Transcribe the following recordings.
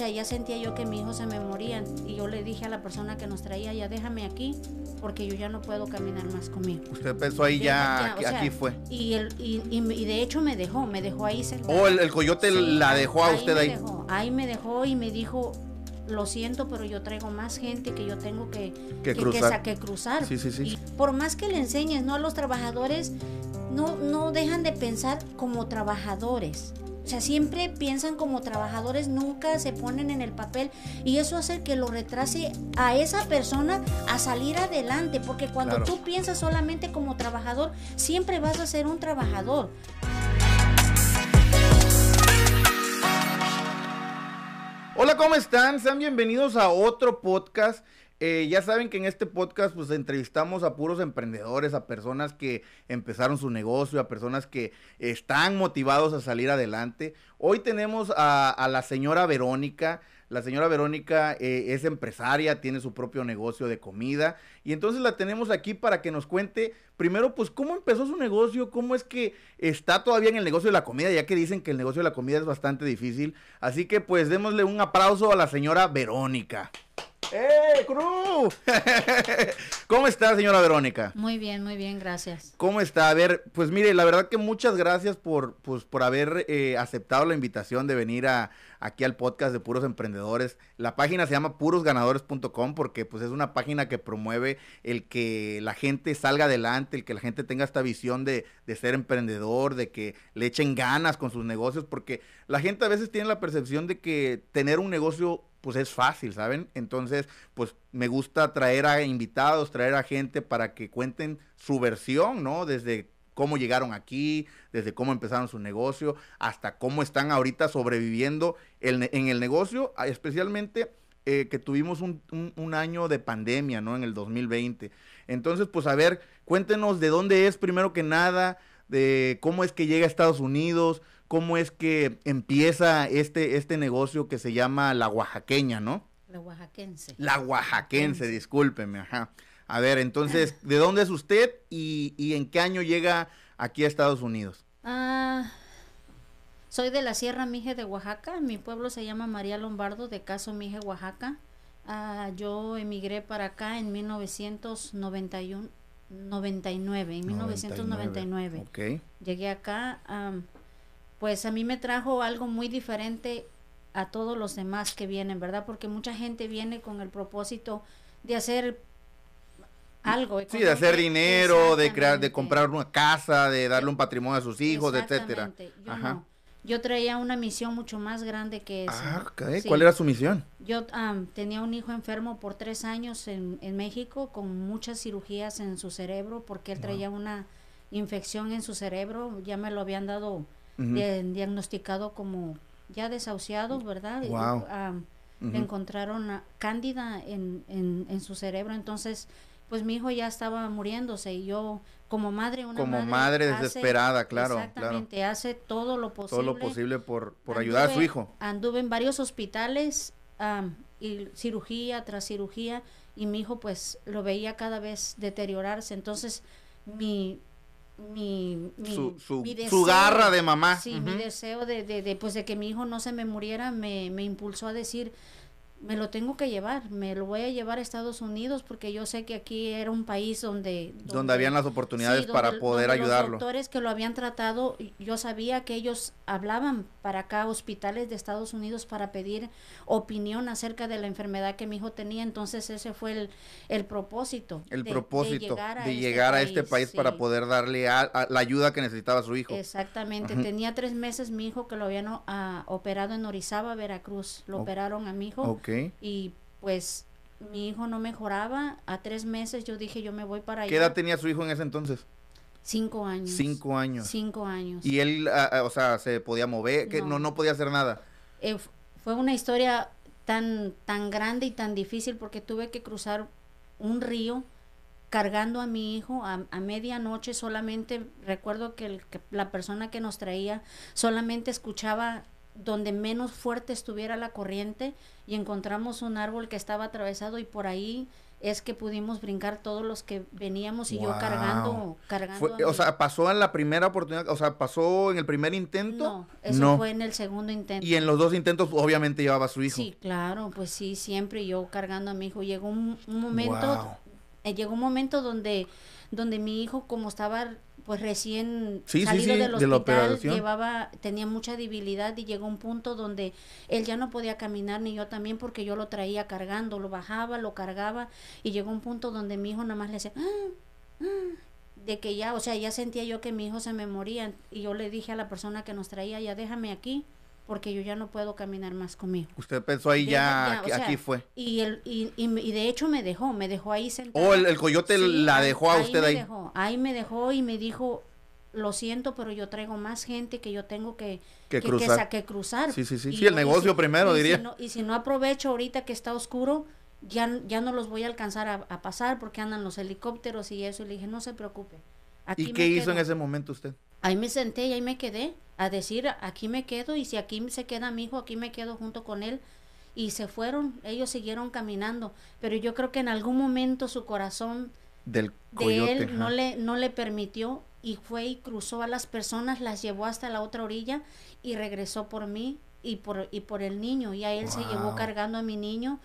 ya sentía yo que mi hijo se me moría y yo le dije a la persona que nos traía, ya déjame aquí porque yo ya no puedo caminar más conmigo. Usted pensó ahí ya, aquí, fue. Y, el, y, y, de hecho me dejó, me dejó ahí Oh, el, coyote la dejó a usted ahí. ahí me dejó y me dijo, lo siento, pero yo traigo más gente que yo tengo que, que, cruzar. Que, cruzar. Sí, sí, sí. Y por más que le enseñes, ¿no? A los trabajadores no, no dejan de pensar como trabajadores. O sea, siempre piensan como trabajadores, nunca se ponen en el papel y eso hace que lo retrase a esa persona a salir adelante, porque cuando tú piensas solamente como trabajador, siempre vas a ser un trabajador. Hola, ¿cómo están? Sean bienvenidos a otro podcast eh, ya saben que en este podcast pues entrevistamos a puros emprendedores, a personas que empezaron su negocio, a personas que están motivados a salir adelante. Hoy tenemos a, la señora Verónica. La señora Verónica eh, es empresaria, tiene su propio negocio de comida y entonces la tenemos aquí para que nos cuente primero pues cómo empezó su negocio, cómo es que está todavía en el negocio de la comida, ya que dicen que el negocio de la comida es bastante difícil. Así que pues démosle un aplauso a la señora Verónica. ¡Eh, Cruz! ¿Cómo está, señora Verónica? Muy bien, muy bien, gracias. ¿Cómo está? A ver, pues mire, la verdad que muchas gracias por, pues, por haber eh, aceptado la invitación de venir a, aquí al podcast de Puros Emprendedores. La página se llama purosganadores.com porque pues es una página que promueve el que la gente salga adelante, el que la gente tenga esta visión de, de ser emprendedor, de que le echen ganas con sus negocios, porque la gente a veces tiene la percepción de que tener un negocio pues es fácil, ¿saben? Entonces, pues me gusta traer a invitados, traer a gente para que cuenten su versión, ¿no? Desde cómo llegaron aquí, desde cómo empezaron su negocio, hasta cómo están ahorita sobreviviendo en el negocio, especialmente eh, que tuvimos un, un, año de pandemia, ¿no? En el 2020. Entonces, pues a ver, cuéntenos de dónde es primero que nada, de cómo es que llega a Estados Unidos, cómo es que empieza este, este negocio que se llama La Oaxaqueña, ¿no? La Oaxaquense. La Oaxaquense, discúlpeme, ajá. A ver, entonces, ¿de dónde es usted y, en qué año llega aquí a Estados Unidos? Ah, soy de la Sierra Mije de Oaxaca, mi pueblo se llama María Lombardo de Caso Mije, Oaxaca. Ah, yo emigré para acá en 1991, 99, en 1999. Okay. Llegué acá, pues a mí me trajo algo muy diferente a todos los demás que vienen, ¿verdad? Porque mucha gente viene con el propósito de hacer algo. Sí, de hacer dinero, de crear, de comprar una casa, de darle un patrimonio a sus hijos, etcétera. Yo Yo traía una misión mucho más grande que eso. Ah, ¿Cuál era su misión? Yo tenía un hijo enfermo por tres años en, en, México con muchas cirugías en su cerebro porque él traía una infección en su cerebro. Ya me lo habían dado diagnosticado como ya desahuciado, ¿verdad? encontraron cándida en, en, su cerebro, entonces pues mi hijo ya estaba muriéndose y yo como madre una como madre, desesperada claro exactamente hace todo lo posible todo lo posible por, por ayudar a su hijo. anduve en varios hospitales y cirugía tras cirugía y mi hijo pues lo veía cada vez deteriorarse. Entonces mi mi, su, su, garra de mamá. Sí, mi deseo de, de, de, pues de que mi hijo no se me muriera me, me impulsó a decir, me lo tengo que llevar, me lo voy a llevar a Estados Unidos porque yo sé que aquí era un país donde... Donde, habían las oportunidades para poder ayudarlo. Los doctores que lo habían tratado, yo sabía que ellos hablaban para acá, hospitales de Estados Unidos, para pedir opinión acerca de la enfermedad que mi hijo tenía, entonces ese fue el, el propósito. El propósito de llegar a, este, país, para poder darle a, la ayuda que necesitaba su hijo. Exactamente, tenía tres meses mi hijo que lo habían ah, operado en Orizaba, Veracruz, lo operaron a mi hijo. Y pues mi hijo no mejoraba. A tres meses yo dije, yo me voy para allá. ¿Qué edad tenía su hijo en ese entonces? Cinco años. Cinco años. Cinco años. ¿Y él, o sea, se podía mover? que no. no, podía hacer nada? Eh, fue una historia tan, tan grande y tan difícil porque tuve que cruzar un río cargando a mi hijo a, a medianoche solamente recuerdo que, el, que la persona que nos traía solamente escuchaba donde menos fuerte estuviera la corriente y encontramos un árbol que estaba atravesado y por ahí es que pudimos brincar todos los que veníamos y yo cargando, cargando. Fue- o sea, pasó en la primera oportunidad, o sea, pasó en el primer intento. no, eso No. fue en el segundo intento. Y en los dos intentos, obviamente, llevaba a su hijo. Sí, claro, pues sí, siempre yo cargando a mi hijo. Llegó un, un momento, Wow. eh, llegó un momento donde, donde mi hijo, como estaba pues recién Sí, sí, salido sí, del de la hospital, llevaba, tenía mucha debilidad y llegó un punto donde él ya no podía caminar ni yo también porque yo lo traía cargando, lo bajaba, lo cargaba y llegó un punto donde mi hijo nada más le decía, "Ah, ah", de que ya, o sea, ya sentía yo que mi hijo se me moría y yo le dije a la persona que nos traía, ya déjame aquí porque yo ya no puedo caminar más conmigo. Usted pensó ahí ya, ya, o aquí, sea, aquí fue. Y, el, y, y, y de hecho me dejó, me dejó ahí sentada. Oh, el, el coyote la ahí- dejó a usted me ahí. Dejó, ahí me dejó y me dijo, lo siento, pero yo traigo más gente que yo tengo que, Que que, cruzar. que cruzar. Sí, sí, sí. Y Sí, el negocio si- primero, diría. Si no, y si no aprovecho ahorita que está oscuro, ya, ya no los voy a alcanzar a, a pasar porque andan los helicópteros y eso. Y le dije, no se preocupe. Aquí ¿Y qué hizo en quedo". ese momento usted? Ahí me senté y ahí me quedé a decir, aquí me quedo y si aquí se queda mi hijo, aquí me quedo junto con él. Y se fueron, ellos siguieron caminando, pero yo creo que en algún momento su corazón Del de él no le, no le permitió y fue y cruzó a las personas, las llevó hasta la otra orilla y regresó por mí y por, y por el niño. Y a él se llevó cargando a mi niño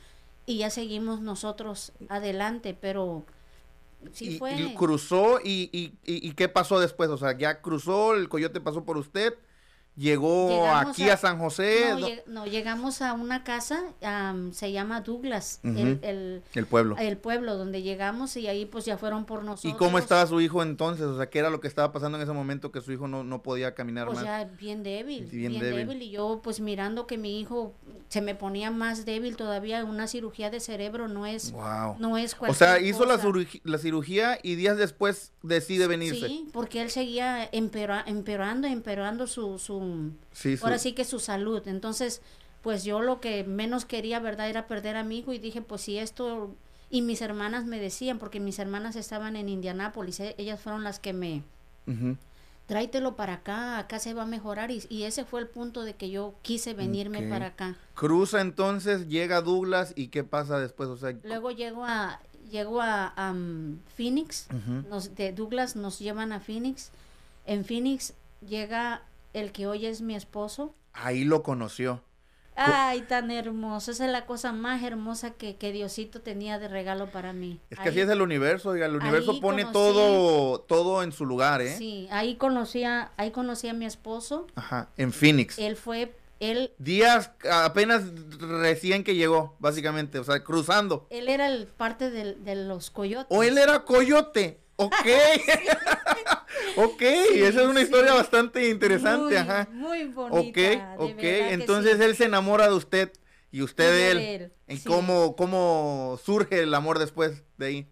y ya seguimos nosotros adelante, pero sí y, fue... y cruzó y, y, y, y qué pasó después? O sea, ya cruzó, el coyote pasó por usted, llegó Llegamos aquí a, a- San José, No, lleg- no, llegamos a una casa, am, se llama Douglas, Ujú. el, el, el pueblo. el pueblo donde llegamos y ahí pues ya fueron por ¿Y nosotros. cómo estaba su hijo entonces? O sea, ¿qué era lo que estaba pasando en ese momento que su hijo no, no podía caminar Pues más? ya bien débil, bien bien, débil. débil. Y yo pues mirando que mi hijo se me ponía más débil todavía, una cirugía de cerebro no es, Wow. no es O cualquier sea, hizo la, cosa. cirugía- la cirugía y días después decide venirse. Sí, porque él seguía empera- empeorando, empeorando su, su, Sí, su- ahora sí que su salud. Entonces, pues yo lo que menos quería, ¿verdad? Era perder a mi hijo y dije, pues si esto... Y mis hermanas me decían, porque mis hermanas estaban en Indianápolis, e- ellas fueron las que me... Ujú. Tráetelo para acá, acá se va a mejorar. Y, y ese fue el punto de que yo quise venirme para acá. Cruza entonces, llega Douglas y qué pasa después, o sea, Luego llego a, llego a Phoenix, nos, de Douglas nos llevan a Phoenix. En Phoenix llega el que hoy es mi esposo. ahí lo conoció. Ay, tan hermoso. Esa es la cosa más hermosa que, que Diosito tenía de regalo para mí. Es que así es el universo, oiga, el universo pone conocí- todo todo en su lugar, ¿eh? Sí, ahí conocí a, ahí conocí a mi esposo. Ajá, en Phoenix. Él fue, él, Días apenas recién que llegó, básicamente, o sea, cruzando. él era el parte del- de, los coyotes. O él era coyote. Ok. ok, esa es una sí. historia bastante interesante, muy, ajá. Muy bonita. Ok, de ok. Entonces sí. él se enamora de usted y usted Y de él. él, ¿En sí. cómo, cómo surge el amor después de ahí?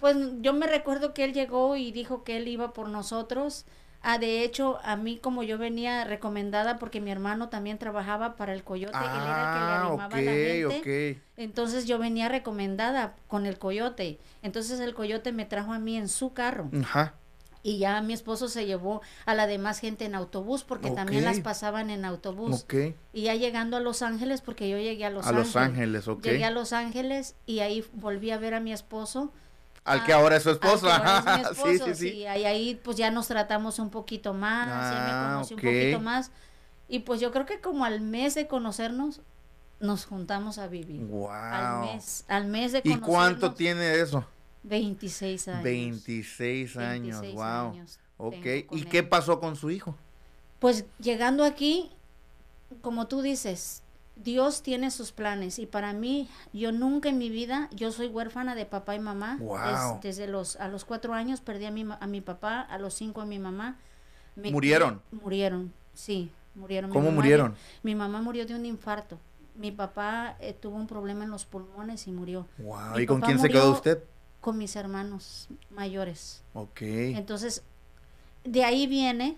Pues yo me recuerdo que él llegó y dijo que él iba por nosotros. Ah, de hecho, a mí como yo venía recomendada porque mi hermano también trabajaba para el coyote, él era el que le Ah, animaba ok, a la gente. ok. Entonces yo venía recomendada con el coyote. Entonces el coyote me trajo a mí en su carro. Ajá. Y ya mi esposo se llevó a la demás gente en autobús porque también las pasaban en autobús. Y ya llegando a Los Ángeles, porque yo llegué a Los a Ángeles. Los Ángeles, ok. Llegué a Los Ángeles y ahí volví a ver a mi esposo. Al que Ah, ahora es su esposo. es sí, sí, sí. Y ahí, ahí, pues ya nos tratamos un poquito más, ya Ah, me conocí un poquito más. Y pues yo creo que como al mes de conocernos, nos juntamos a vivir. Wow. Al mes, al mes de ¿Y conocernos. cuánto tiene eso? 26 años. 26 años, 26 wow. años Ok. ¿Y él. qué pasó con su hijo? Pues llegando aquí, como tú dices, Dios tiene sus planes y para mí, yo nunca en mi vida, yo soy huérfana de papá y mamá. Des- Wow. desde los, a los cuatro años perdí a mi, a mi papá, a los cinco a mi mamá. Me- ¿Murieron? me- murieron, sí, murieron. ¿Cómo murieron? mi mamá murió de un infarto. Mi papá eh, tuvo un problema en los pulmones y murió Wow. ¿Y con quién se quedó usted? Con mis hermanos mayores. Ok. Entonces, de ahí viene,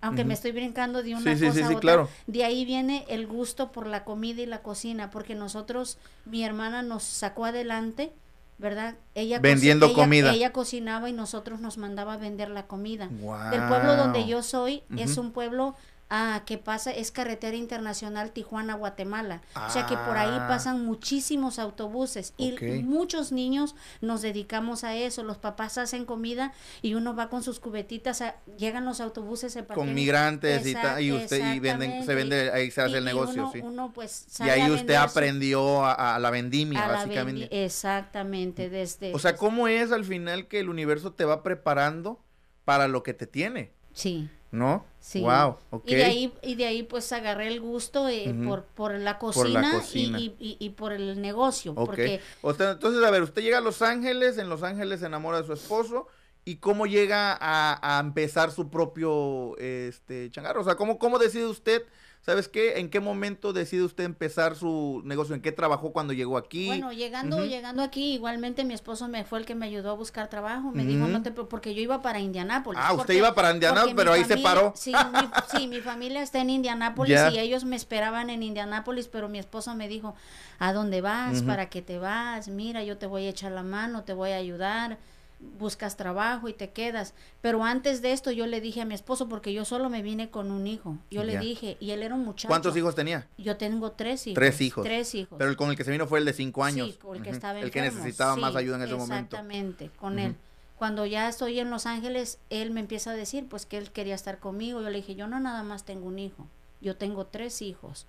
aunque me estoy brincando de una Sí, cosa sí, a sí, otra, claro. de ahí viene el gusto por la comida y la cocina, porque nosotros, mi hermana nos sacó adelante, ¿verdad? Ella Vendiendo ella- comida. Ella cocinaba y nosotros nos mandaba a vender la comida. Wow. Del pueblo donde yo soy, es un pueblo Ah, que pasa, es carretera internacional Tijuana-Guatemala. O sea que por ahí Ah. pasan muchísimos autobuses y muchos niños nos dedicamos a eso. Los papás hacen comida y uno va con sus cubetitas, a- llegan los autobuses se Con migrantes y, y usted y venden, se vende, ahí se hace y- el y negocio, uno, sí. uno, pues Y sale ahí a usted aprendió a, a la vendimia, a la básicamente. vendi- Exactamente, desde... O sea, ¿cómo es al final que el universo te va preparando para lo que te tiene? Sí. ¿No? Sí. Wow, ok. Y de ahí, y de ahí pues agarré el gusto eh, por, por la Por cocina, la y- cocina. Y, y- y por el negocio. Porque O sea, entonces, a ver, usted llega a Los Ángeles, en Los Ángeles se enamora de su esposo, ¿y cómo llega a, a empezar su propio este changarro? O sea, ¿cómo, ¿cómo decide usted, sabes qué, en qué momento decide usted empezar su negocio? ¿En qué trabajó cuando llegó aquí? Bueno, llegando, llegando aquí, igualmente mi esposo me fue el que me ayudó a buscar trabajo. Me dijo, no te, porque yo iba para Indianápolis. Ah, usted iba para Indianápolis, pero ahí se paró. Sí mi, sí, mi familia está en Indianápolis y ellos me esperaban en Indianápolis, pero mi esposo me dijo, ¿a dónde vas? ¿Para qué te vas? Mira, yo te voy a echar la mano, te voy a ayudar. Buscas trabajo y te quedas. Pero antes de esto yo le dije a mi esposo, porque yo solo me vine con un hijo. Yo Ya. le dije, y él era un muchacho. ¿Cuántos hijos tenía? Yo tengo tres hijos. Tres hijos. Tres hihijos. Pero el con el que se vino fue el de cinco años. Sí, el que estaba El que enfermo. necesitaba más ayuda en ese momento. Exactamente, con él. Cuando ya estoy en Los Ángeles, él me empieza a decir, pues que él quería estar conmigo. Yo le dije, yo no nada más tengo un hijo, yo tengo tres hijos.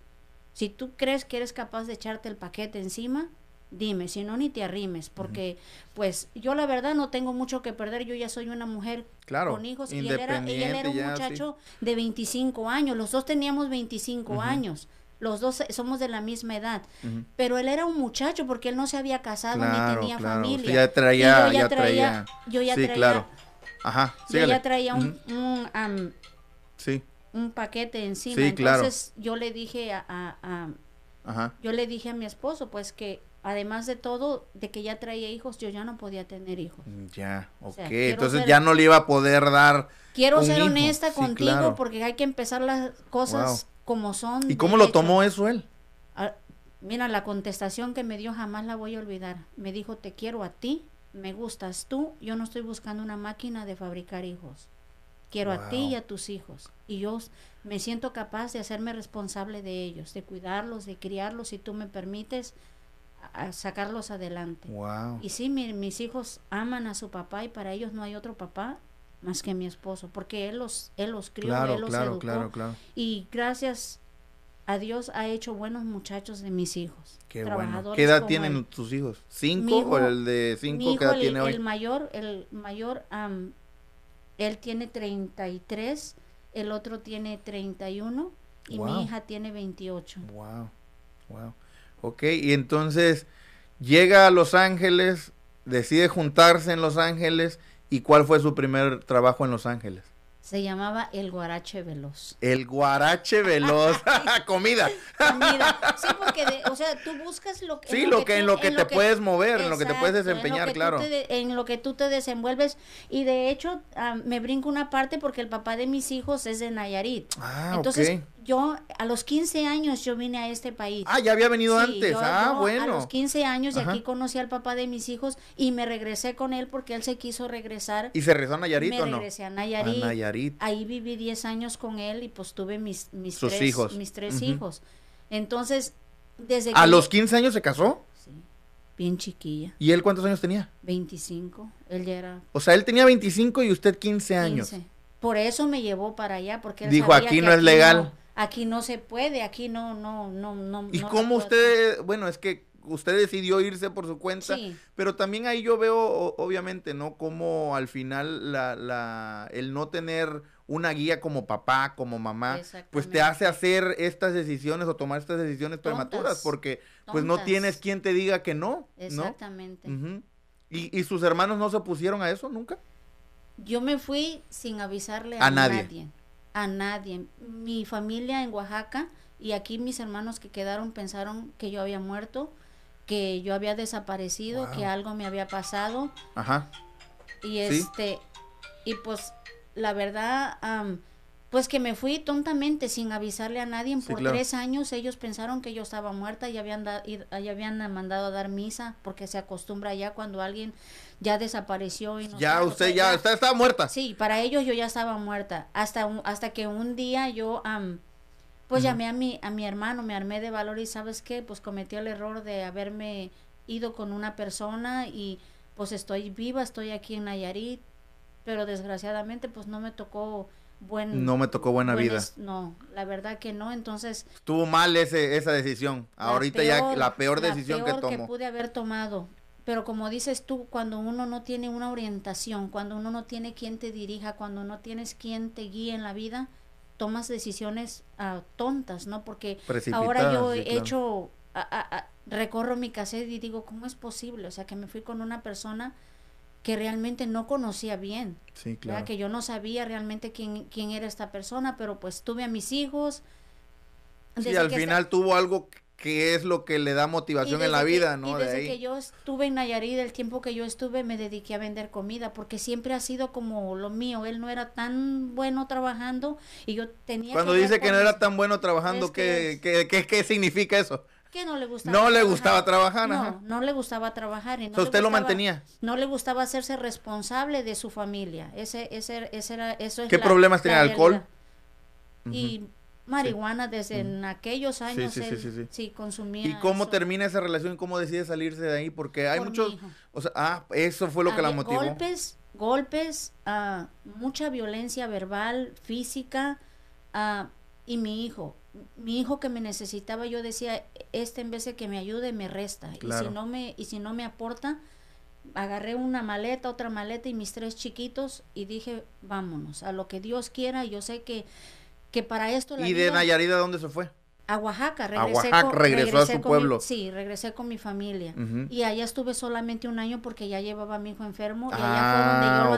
Si tú crees que eres capaz de echarte el paquete encima, dime, si no ni te arrimes, porque pues yo la verdad no tengo mucho que perder, yo ya soy una mujer Claro, con hijos y él era, él era un sí. muchacho de 25 años, los dos teníamos 25 Ujú. años. Los dos somos de la misma edad, pero él era un muchacho porque él no se había casado Claro, ni tenía claro. familia. Usted ya traía- Y yo ya traía- yo ya sí, traía, claro. Ajá, yo ya traía un, un, Sí, un paquete encima. Sí, claro. Entonces yo le dije a, a- a- ajá. yo le dije a mi esposo pues que además de todo, de que ya traía hijos, yo ya no podía tener hijos. Ya, ok. sea, Entonces ser- ya no le iba a poder dar. Quiero Un ser hijo, honesta sí, contigo claro. porque hay que empezar las cosas como son. ¿Y cómo lo tomó eso él? Ah, Mira, la contestación que me dio jamás la voy a olvidar. Me dijo, te quiero a ti, me gustas tú, yo no estoy buscando una máquina de fabricar hijos. Quiero a ti y a tus hijos. Y yo me siento capaz de hacerme responsable de ellos, de cuidarlos, de criarlos, si tú me permites, a, sacarlos adelante. Wow. Y sí, mi- mis hijos aman a su papá y para ellos no hay otro papá más que mi esposo, porque él los, él los crió, Claro, él los claro, educó. claro, claro. Y gracias a Dios ha hecho buenos muchachos de mis hijos. Qué bueno. ¿Qué edad tienen él. tus hijos? ¿Cinco hijo- o el de Mi cinco hijo, edad el, tiene hoy? el mayor, el mayor, él tiene 33, el otro tiene 31 y Wow. mi hija tiene 28. Wow, wow. Ok, y entonces llega a Los Ángeles, decide juntarse en Los Ángeles. ¿Y cuál fue su primer trabajo en Los Ángeles? Se llamaba El Guarache Veloz. El guarache veloz. Comida. Comida. Sí, porque, de- o sea, tú buscas lo que... Sí, lo que, en lo que te puedes mover, en lo que te puedes en desempeñar, claro. te en lo que tú te desenvuelves. Y de hecho, ah, me brinco una parte porque el papá de mis hijos es de Nayarit. Ah, Entonces, ok. Yo a los 15 años yo vine a este país. Ah, ya había venido Sí, antes. yo- ah, yo bueno. A los 15 años y aquí conocí al papá de mis hijos y me regresé con él porque él se quiso regresar. ¿Y se rezó a Nayarit me o no? regresé a Nayarit. A Nayarit. Ahí viví 10 años con él y pues tuve mis, mis Sus tres, hijos. mis tres Ujú. hijos. Entonces, desde ¿A que los yo- 15 años se casó? Sí, bien chiquilla, ¿Y él cuántos años tenía? 25, él ya era O sea, él tenía 25 y usted 15 años. 15. Por eso me llevó para allá, porque él Dijo, sabía "Aquí que no es legal". Aquí no se puede, aquí no, no, no, no. ¿Y no cómo usted, bueno, es que usted decidió irse por su cuenta, Sí. pero también ahí yo veo, o- obviamente, ¿no? Como al final la, la, el no tener una guía como papá, como mamá, pues te hace hacer estas decisiones o tomar estas decisiones Tontas, prematuras, porque pues no tienes quien te diga que no, ¿no? Exactamente. Ujú. ¿Y, ¿Y sus hermanos no se pusieron a eso nunca? Yo me fui sin avisarle A a, nadie. nadie. A nadie. Mi familia en Oaxaca y aquí mis hermanos que quedaron pensaron que yo había muerto, que yo había desaparecido, Wow. que algo me había pasado. Ajá. Y este, y pues la verdad, am, pues Pues que me fui tontamente sin avisarle a nadie. Sí, Por claro. tres años ellos pensaron que yo estaba muerta y habían, da- y- y habían mandado a dar misa porque se acostumbra ya cuando alguien ya desapareció. Y no Ya o usted sea, ya, usted estaba muerta. Sí, para ellos yo ya estaba muerta. Hasta, un- hasta que un día yo, am, pues llamé a mi, a mi hermano, me armé de valor y sabes qué, pues cometí el error de haberme ido con una persona y pues estoy viva, estoy aquí en Nayarit, pero desgraciadamente pues no me tocó buen... No me tocó buena buen vida. No, la verdad que no, entonces... Estuvo mal ese, esa decisión. la Ahorita ya peor- la peor la decisión peor que tomó. pude haber tomado. Pero como dices tú, cuando uno no tiene una orientación, cuando uno no tiene quien te dirija, cuando no tienes quien te guíe en la vida, tomas decisiones ah, tontas, ¿no? Porque ahora yo sí, he claro. hecho, a- a- a- recorro mi cassette y digo, ¿cómo es posible? O sea, que me fui con una persona que realmente no conocía bien. Sí, claro. Que yo no sabía realmente quién, quién era esta persona, pero pues tuve a mis hijos. Sí, Desde al final tuvo algo que es lo que le da motivación en la que- vida, ¿no? Y De desde ahí. que yo estuve en Nayarit, el tiempo que yo estuve, me dediqué a vender comida, porque siempre ha sido como lo mío. Él no era tan bueno trabajando y yo tenía Cuando dice que no era tan bueno trabajando, ¿qué, que qué, qué- qué significa eso? que no le gustaba No le trabajar. gustaba trabajar, ajá. No, no le gustaba trabajar. Y no O sea, le usted lo mantenía. No le gustaba hacerse responsable de su familia. Ese, ese, ese era, eso es ¿Qué la- problemas tenía? ¿Alcohol? Y marihuana desde en aquellos años sí, sí, él sí, sí. sí consumía. ¿Y cómo eso. termina esa relación y cómo decide salirse de ahí? Porque hay Por muchos, o sea, ah, eso fue lo que la motivó. Golpes, golpes, ah, mucha violencia verbal, física, ah, y mi hijo. Mi hijo que me necesitaba, yo decía, este en vez de que me ayude, me resta. Y si no me, y si no me aporta, agarré una maleta, otra maleta y mis tres chiquitos y dije, vámonos, a lo que Dios quiera. Yo sé que, que para esto la ¿Y de Nayarit a dónde se fue? a Oaxaca, regresé Oaxaca, con- regresó a su con mi- pueblo. sí, regresé con mi familia. Y allá estuve solamente un año porque ya llevaba a mi hijo enfermo. Y allá Ah, fue donde yo lo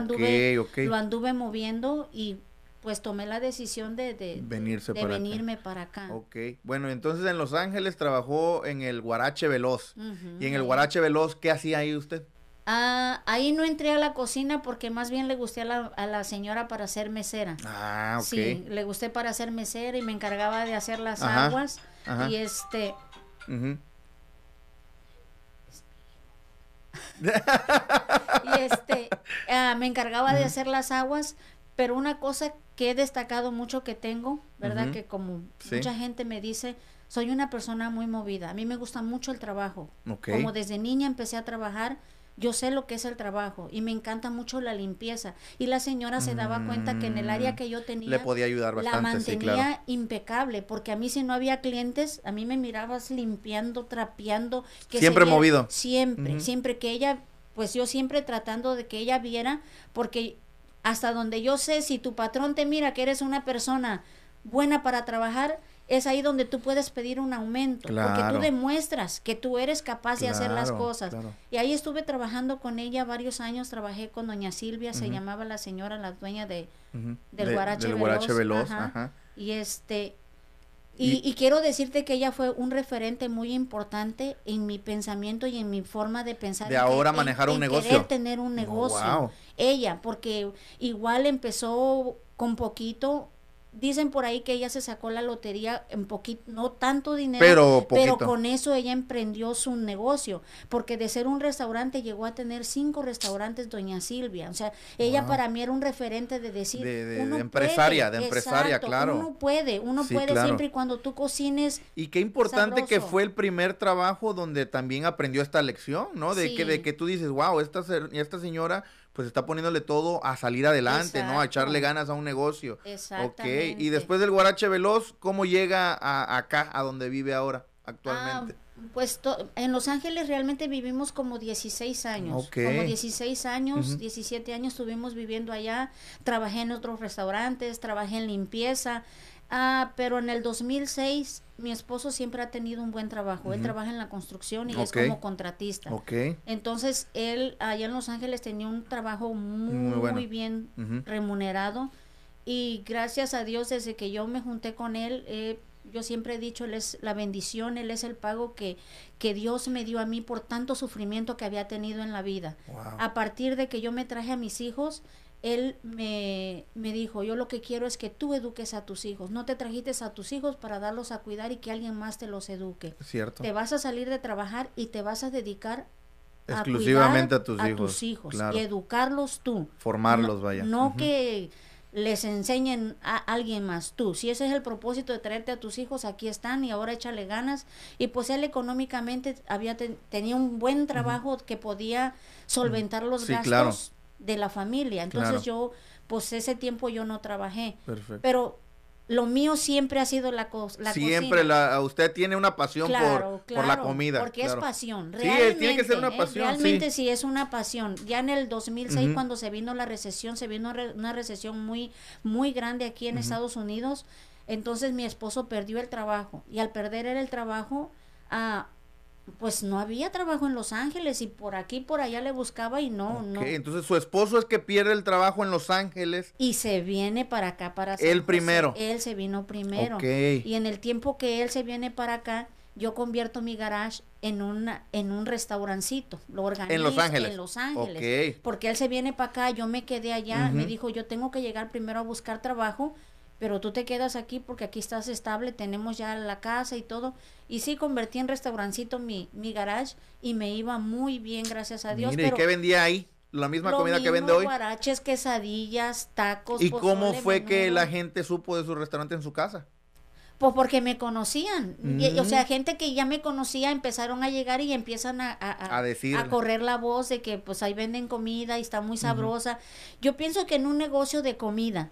anduve, lo anduve moviendo y pues tomé la decisión de, de, Venirse de para acá. venirme para acá. Ok, bueno, entonces en Los Ángeles trabajó en el Guarache Veloz. Y en el. Guarache Veloz, ¿qué hacía ahí usted? Ah, ahí no entré a la cocina porque más bien le gusté a la, a la señora para ser mesera. Ah, ok. Sí, le gusté para ser mesera y me encargaba de hacer las Ajá, aguas. ajá. Y este, y este ah, me encargaba de hacer las aguas pero una cosa que he destacado mucho que tengo verdad que como Sí. mucha gente me dice soy una persona muy movida a mí me gusta mucho el trabajo Ok. como desde niña empecé a trabajar yo sé lo que es el trabajo y me encanta mucho la limpieza y la señora se daba cuenta que en el área que yo tenía Mm. Le podía ayudar la bastante, sí, mantenía claro. impecable porque a mí si no había clientes a mí me mirabas limpiando trapeando que Siempre movido. siempre siempre que ella pues yo siempre tratando de que ella viera porque hasta donde yo sé si tu patrón te mira que eres una persona buena para trabajar es ahí donde tú puedes pedir un aumento porque tú demuestras que tú eres capaz de hacer las cosas claro. y ahí estuve trabajando con ella varios años trabajé con doña Silvia se llamaba la señora la dueña de del De- Guarache del Veloz, Guarache Veloz, ajá. ajá. y este y, quiero decirte que ella fue un referente muy importante en mi pensamiento y en mi forma de pensar. De ahora en- manejar un en negocio. querer tener un negocio. wow. Ella, porque igual empezó con poquito. Dicen por ahí que ella se sacó la lotería en poquito, no tanto dinero, Pero con eso ella emprendió su negocio, porque de ser un restaurante llegó a tener cinco restaurantes Doña Silvia, o sea, ella Wow. para mí era un referente de decir, De- de- uno de empresaria, puede, de empresaria, exacto, claro. uno puede, uno Sí, puede claro. siempre y cuando tú cocines Y qué importante que fue el primer trabajo donde también aprendió esta lección, ¿no? De que de que tú dices, wow, esta esta señora pues está poniéndole todo a salir adelante, ¿no? A Exacto. echarle ganas a un negocio. Ok, Exactamente. y después del Guarache Veloz, ¿cómo llega a, acá, a donde vive ahora, Ah, actualmente? pues to- en Los Ángeles realmente vivimos como 16 años. Ok. Como 16 años, Ujú. 17 años estuvimos viviendo allá. Trabajé en otros restaurantes, trabajé en limpieza. Ah, pero en el 2006 mi esposo siempre ha tenido un buen trabajo. Él trabaja en la construcción y es como contratista. Entonces él allá en Los Ángeles tenía un trabajo muy, Muy bueno. bien remunerado y gracias a Dios desde que yo me junté con él eh, yo siempre he dicho él es la bendición él es el pago que que Dios me dio a mí por tanto sufrimiento que había tenido en la vida wow. a partir de que yo me traje a mis hijos él me, me dijo, yo lo que quiero es que tú eduques a tus hijos. No te trajiste a tus hijos para darlos a cuidar y que alguien más te los eduque. Cierto. Te vas a salir de trabajar y te vas a dedicar exclusivamente a, cuidar tus hijos. y educarlos tú. Formarlos, vaya. No que les enseñen a alguien más tú. Si ese es el propósito de traerte a tus hijos, aquí están y ahora échale ganas. Y pues él económicamente había tenía un buen trabajo que podía solventar los gastos de la familia. Entonces yo, pues ese tiempo yo no trabajé. Perfecto. Pero lo mío siempre ha sido la, cosa siempre la usted tiene una pasión por, por, la comida porque es pasión realmente, sí tiene que ser una ¿eh? pasión realmente sí. es una pasión ya en el 2006 cuando se vino la recesión se vino una recesión muy muy grande aquí en Estados Unidos entonces mi esposo perdió el trabajo y al perder el trabajo ah, pues no había trabajo en Los Ángeles y por aquí por allá le buscaba y no, no. Entonces su esposo es que pierde el trabajo en Los Ángeles. Y se viene para acá para San Él primero. Él se vino primero. Y en el tiempo que él se viene para acá, yo convierto mi garage en una en un restaurancito, lo organizo en Los Ángeles. En Los Ángeles. Porque él se viene para acá, yo me quedé allá, me dijo, "Yo tengo que llegar primero a buscar trabajo." Pero tú te quedas aquí porque aquí estás estable, tenemos ya la casa y todo. Y sí, convertí en restaurancito mi, mi garage y me iba muy bien, gracias a Dios. Mire, ¿y qué vendía ahí? ¿La misma comida que vende hoy? guaraches, quesadillas, tacos, ¿Y cómo fue que la gente supo de su restaurante en su casa? Pues porque me conocían. o sea, mm. gente que ya me conocía empezaron a llegar y empiezan a, a, a, correr la voz de que pues ahí venden comida y está muy sabrosa. Yo pienso que en un negocio de comida,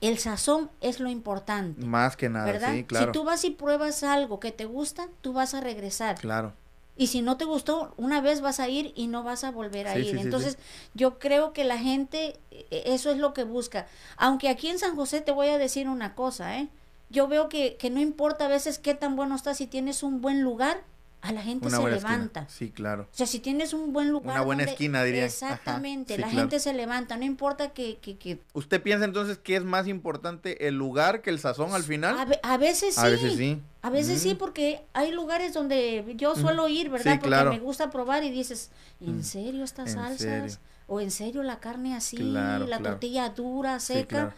el sazón es lo importante. Más que nada, ¿verdad? sí, claro. Si tú vas y pruebas algo que te gusta, tú vas a regresar. Claro. Y si no te gustó, una vez vas a ir y no vas a volver a ir. Entonces, yo creo que la gente, e, eso es lo que busca. Aunque aquí en San José te voy a decir una cosa, ¿eh? Yo veo que, que no importa a veces qué tan bueno estás, si tienes un buen lugar, a la gente se levanta. Sí, claro. O sea, si tienes un buen lugar. Una buena esquina, diría. Exactamente, la gente se levanta, no importa que, que, ¿Usted piensa entonces que es más importante el lugar que el sazón al final? A, veces sí. A veces sí. A veces sí, porque hay lugares donde yo suelo ir, ¿verdad? porque me gusta probar y dices, ¿en serio estas salsas? ¿O en serio la carne así? la tortilla dura, seca.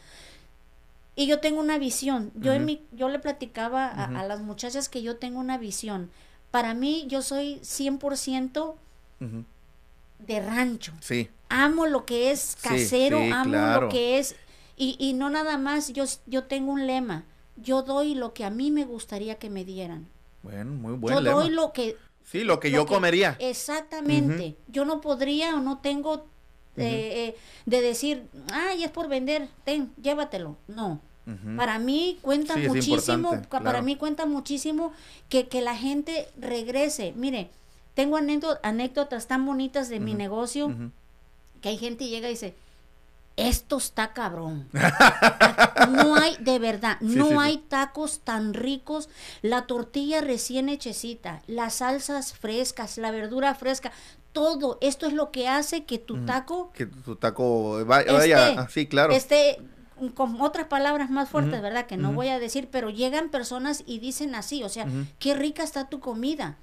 Y yo tengo una visión. Yo, en mi, yo le platicaba a las muchachas que yo tengo una visión para mí yo soy 100% de rancho. Sí. Amo lo que es casero, amo lo que es... Y, y no nada más, yo, yo tengo un lema. Yo doy lo que a mí me gustaría que me dieran. Bueno, muy buen yo lema. doy lo que... Sí, lo que yo comería. Exactamente. Yo no podría o no tengo eh, eh, de decir, ay, es por vender, ten, llévatelo. No. Para mí cuenta muchísimo, para mí cuenta muchísimo que, que la gente regrese. Mire, tengo anécdotas tan bonitas de mi negocio que hay gente que llega y dice, esto está cabrón. no hay, de verdad, no hay tacos tan ricos. La tortilla recién hechecita, las salsas frescas, la verdura fresca, todo. Esto es lo que hace que tu taco... Que tu taco vaya, sí, claro. Este con otras palabras más fuertes, ¿verdad? Que no voy a decir, pero llegan personas y dicen así, o sea, qué rica está tu comida.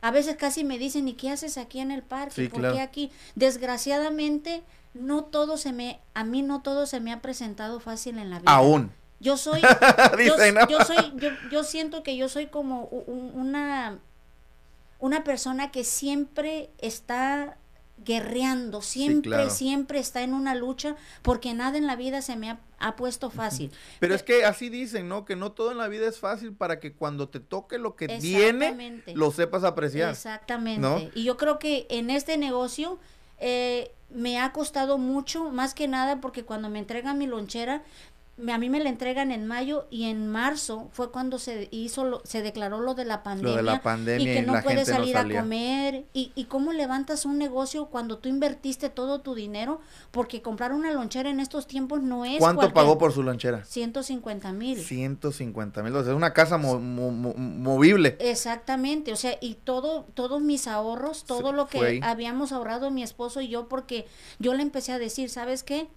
A veces casi me dicen, ¿y qué haces aquí en el parque? ¿Por qué aquí? Desgraciadamente, no todo se me, a mí no todo se me ha presentado fácil en la vida. Aún. Yo soy, yo, soy, yo, yo siento que yo soy como una, una persona que siempre está guerreando, siempre, siempre está en una lucha porque nada en la vida se me ha, puesto fácil. Pero es que así dicen, ¿no? Que no todo en la vida es fácil para que cuando te toque lo que viene, lo sepas apreciar. Exactamente. Y yo creo que en este negocio eh, me ha costado mucho, más que nada porque cuando me entregan mi lonchera, a mí me la entregan en mayo y en marzo fue cuando se hizo se declaró lo de la pandemia, y que no puedes salir a comer. Y, y cómo levantas un negocio cuando tú invertiste todo tu dinero porque comprar una lonchera en estos tiempos no es ¿cuánto pagó por su lonchera? 150 mil. 150 mil o sea es una casa movible. Exactamente o sea y todo todos mis ahorros todo lo que habíamos ahorrado mi esposo y yo porque yo le empecé a decir sabes qué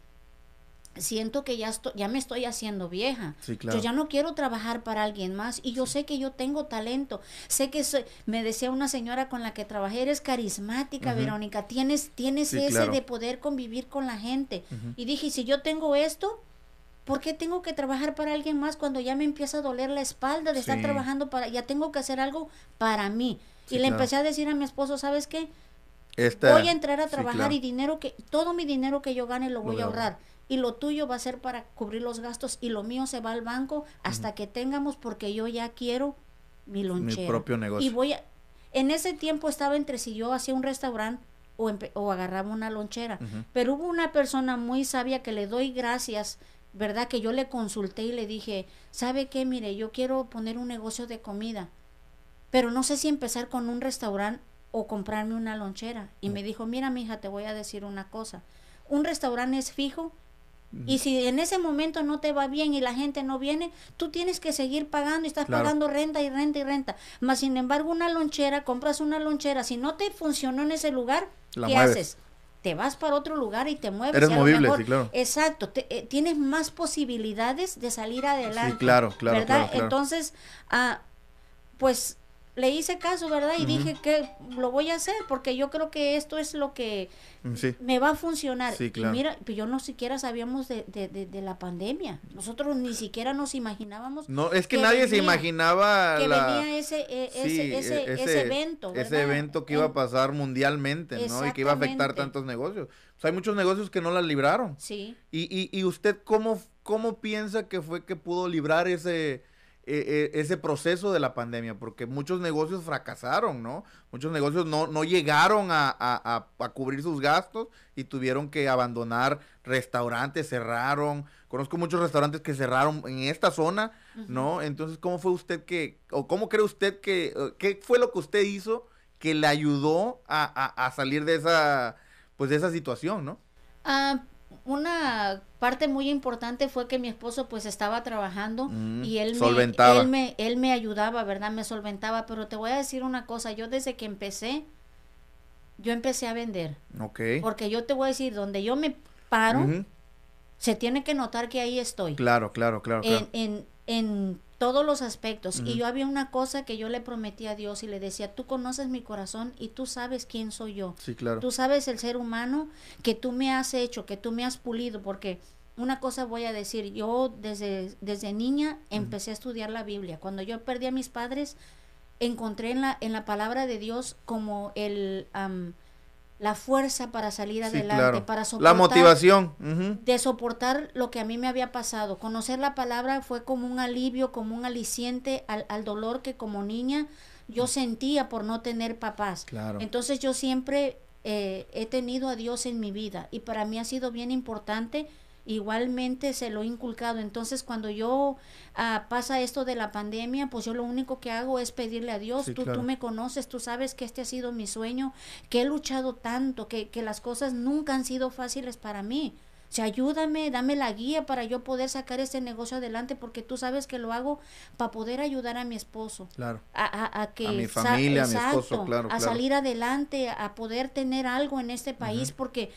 siento que ya, estoy, ya me estoy haciendo vieja. Sí, claro. Yo ya no quiero trabajar para alguien más y yo sé que yo tengo talento. Sé que soy- me decía una señora con la que trabajé, eres carismática. Verónica, tienes, tienes Sí, ese claro. de poder convivir con la gente. Y dije, si yo tengo esto, ¿por qué tengo que trabajar para alguien más cuando ya me empieza a doler la espalda de estar Sí. trabajando para, ya tengo que hacer algo para mí? Y le claro. empecé a decir a mi esposo, ¿sabes qué? Esta- voy a entrar a trabajar claro. y dinero que todo mi dinero que yo gane lo voy a ahorrar y lo tuyo va a ser para cubrir los gastos y lo mío se va al banco hasta que tengamos porque yo ya quiero mi lonchera propio negocio. y voy a en ese tiempo estaba entre si yo hacía un restaurante o, agarraba una lonchera pero hubo una persona muy sabia que le doy gracias verdad que yo le consulté y le dije sabe qué mire yo quiero poner un negocio de comida pero no sé si empezar con un restaurante o comprarme una lonchera. Y me dijo, mira, mija, te voy a decir una cosa. Un restaurante es fijo y si en ese momento no te va bien y la gente no viene, tú tienes que seguir pagando y estás Claro. pagando renta y renta y renta. Más sin embargo, una lonchera, compras una lonchera, si no te funcionó en ese lugar, La ¿qué mueves. haces? Te vas para otro lugar y te mueves. Eres movible, mejor- sí, claro. Exacto, te- eh, tienes más posibilidades de salir adelante. claro, claro, ¿verdad? claro, claro. Entonces, ah, pues le hice caso, ¿verdad? Y dije que lo voy a hacer porque yo creo que esto es lo que Mm, Sí. me va a funcionar. Sí, Y claro. mira, pues yo no siquiera sabíamos de, de, de- de la pandemia. Nosotros ni siquiera nos imaginábamos No, es que, que nadie se imaginaba que la- venía ese, eh, ese, Sí, ese, ese evento. Ese evento que iba a pasar mundialmente, ¿no? Y que iba a afectar tantos negocios. Pues hay muchos negocios que no las libraron. Sí. ¿Y, y, y usted cómo, cómo piensa que fue que pudo librar ese, e- e- ese proceso de la pandemia? Porque muchos negocios fracasaron, ¿no? Muchos negocios no, no llegaron a, a- a- a cubrir sus gastos y tuvieron que abandonar restaurantes, cerraron. Conozco muchos restaurantes que cerraron en esta zona, ¿no? Entonces, ¿cómo fue usted que, o cómo cree usted que, qué fue lo que usted hizo que le ayudó a, a- a salir de esa, pues de esa situación, ¿no? Ah, una parte muy importante fue que mi esposo pues estaba trabajando Mm, y él solventaba. me, él me él me ayudaba, ¿verdad? Me solventaba, pero te voy a decir una cosa, yo desde que empecé yo empecé a vender, Ok. porque yo te voy a decir donde yo me paro se tiene que notar que ahí estoy. Claro, claro, claro, claro. en, en, en todos los aspectos. Y yo había una cosa que yo le prometí a Dios y le decía, tú conoces mi corazón y tú sabes quién soy yo. Sí, claro. Tú sabes el ser humano que tú me has hecho, que tú me has pulido, porque una cosa voy a decir, yo desde, desde niña empecé a estudiar la Biblia. Cuando yo perdí a mis padres, encontré en la, en la palabra de Dios como el... am, la fuerza para salir Sí, adelante, claro. para La soportar motivación. ujú. de soportar lo que a mí me había pasado. Conocer la palabra fue como un alivio, como un aliciente al, al dolor que como niña yo sentía por no tener papás. Claro. Entonces yo siempre eh, he tenido a Dios en mi vida y para mí ha sido bien importante. Igualmente se lo he inculcado. Entonces cuando yo ah, pasa esto de la pandemia, pues yo lo único que hago es pedirle a Dios. Sí, tú, claro. tú me conoces, tú sabes que este ha sido mi sueño, que he luchado tanto, que, que las cosas nunca han sido fáciles para mí. O sea, ayúdame, dame la guía para yo poder sacar este negocio adelante, porque tú sabes que lo hago para poder ayudar a mi esposo. Claro. A, a- a que A mi familia, a mi esposo, claro, a claro. salir adelante, a poder tener algo en este país, porque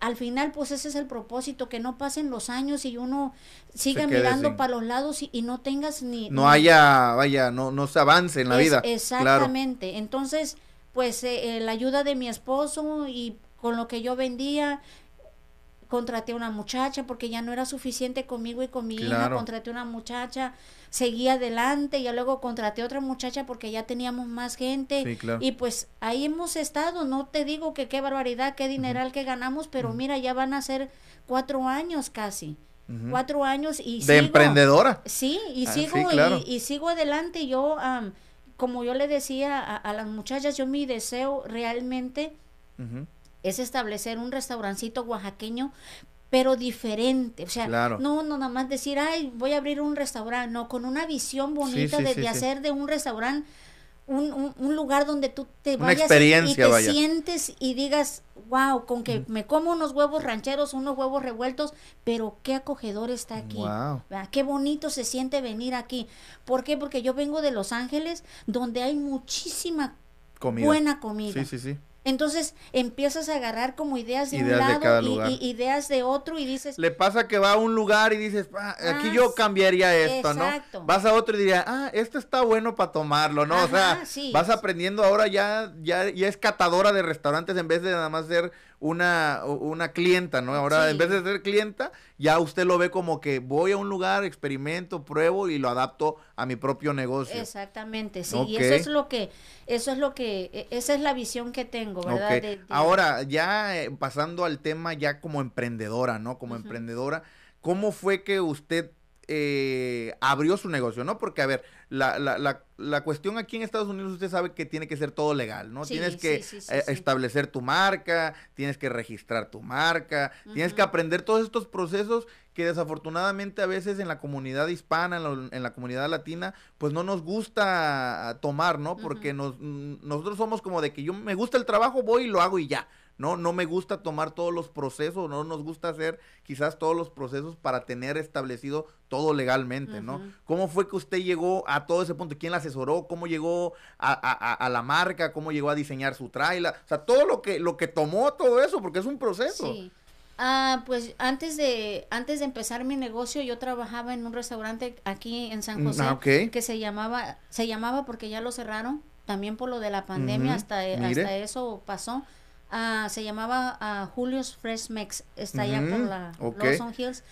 al final, pues ese es el propósito, que no pasen los años y uno siga mirando sin- para los lados y, y no tengas ni... No ni- haya, vaya, no, no se avance en la es- vida. Claro. Exactamente. Entonces, pues eh, eh, la ayuda de mi esposo y con lo que yo vendía, contraté una muchacha porque ya no era suficiente conmigo y con mi hija, contraté una muchacha, seguí adelante, y luego contraté otra muchacha porque ya teníamos más gente Sí, claro. y pues ahí hemos estado, no te digo que qué barbaridad, qué dineral que ganamos, pero mira, ya van a ser cuatro años casi, cuatro años y De sigo- emprendedora. Sí, y Ah, sigo sí, claro. y, y sigo adelante. Yo, am, como yo le decía a, a las muchachas, yo mi deseo realmente. Es establecer un restaurancito oaxaqueño, pero diferente. O sea, Claro. no, no nada más decir, ay, voy a abrir un restaurante, no, con una visión bonita sí, de, sí, de sí. hacer de un restaurante un, un- un lugar donde tú te vayas y- te vaya. sientes y digas, wow, con que me como unos huevos rancheros, unos huevos revueltos, pero qué acogedor está aquí. Qué bonito se siente venir aquí. ¿Por qué? Porque yo vengo de Los Ángeles, donde hay muchísima Comida. buena comida. Sí, sí, sí. Entonces empiezas a agarrar como ideas de Ideas un lado y- lugar. y, ideas de otro y dices, Le pasa que va a un lugar y dices, "Ah, aquí Ah, yo sí, cambiaría esto, exacto. ¿no? Vas a otro y diría, ah, esto está bueno para tomarlo, ¿no? o sea, sí. vas aprendiendo ahora ya, ya, ya es catadora de restaurantes en vez de nada más ser una, una clienta, ¿no? Ahora, Sí. en vez de ser clienta, ya usted lo ve como que voy a un lugar, experimento, pruebo y lo adapto a mi propio negocio. exactamente, sí, y eso es lo que, eso es lo que, e- esa es la visión que tengo, ¿verdad? Ok. De- de- Ahora, ya eh, pasando al tema ya como emprendedora, ¿no? Como emprendedora, ¿cómo fue que usted eh, abrió su negocio, ¿no? Porque, a ver, la, la, la, la cuestión aquí en Estados Unidos, usted sabe que tiene que ser todo legal, ¿no? Sí, tienes que sí, sí, sí, eh, establecer tu marca, tienes que registrar tu marca, tienes que aprender todos estos procesos que desafortunadamente a veces en la comunidad hispana, en, la- en la comunidad latina, pues no nos gusta tomar, ¿no? Porque nos, nosotros somos como de que yo me gusta el trabajo, voy y lo hago y ya. No, no me gusta tomar todos los procesos, no nos gusta hacer quizás todos los procesos para tener establecido todo legalmente, ¿no? ¿Cómo fue que usted llegó a todo ese punto? ¿Quién la asesoró? ¿Cómo llegó a, a- la marca? ¿Cómo llegó a diseñar su trailer? O sea, todo lo que, lo que tomó todo eso, porque es un proceso. Sí. Ah, pues antes de antes de empezar mi negocio yo trabajaba en un restaurante aquí en San Mm, José ah, que se llamaba se llamaba porque ya lo cerraron también por lo de la pandemia hasta eh, mire. hasta eso pasó. Ah, se llamaba ah, Julio's Fresh Mex está allá por Ujú, la ok. Lawson Hills.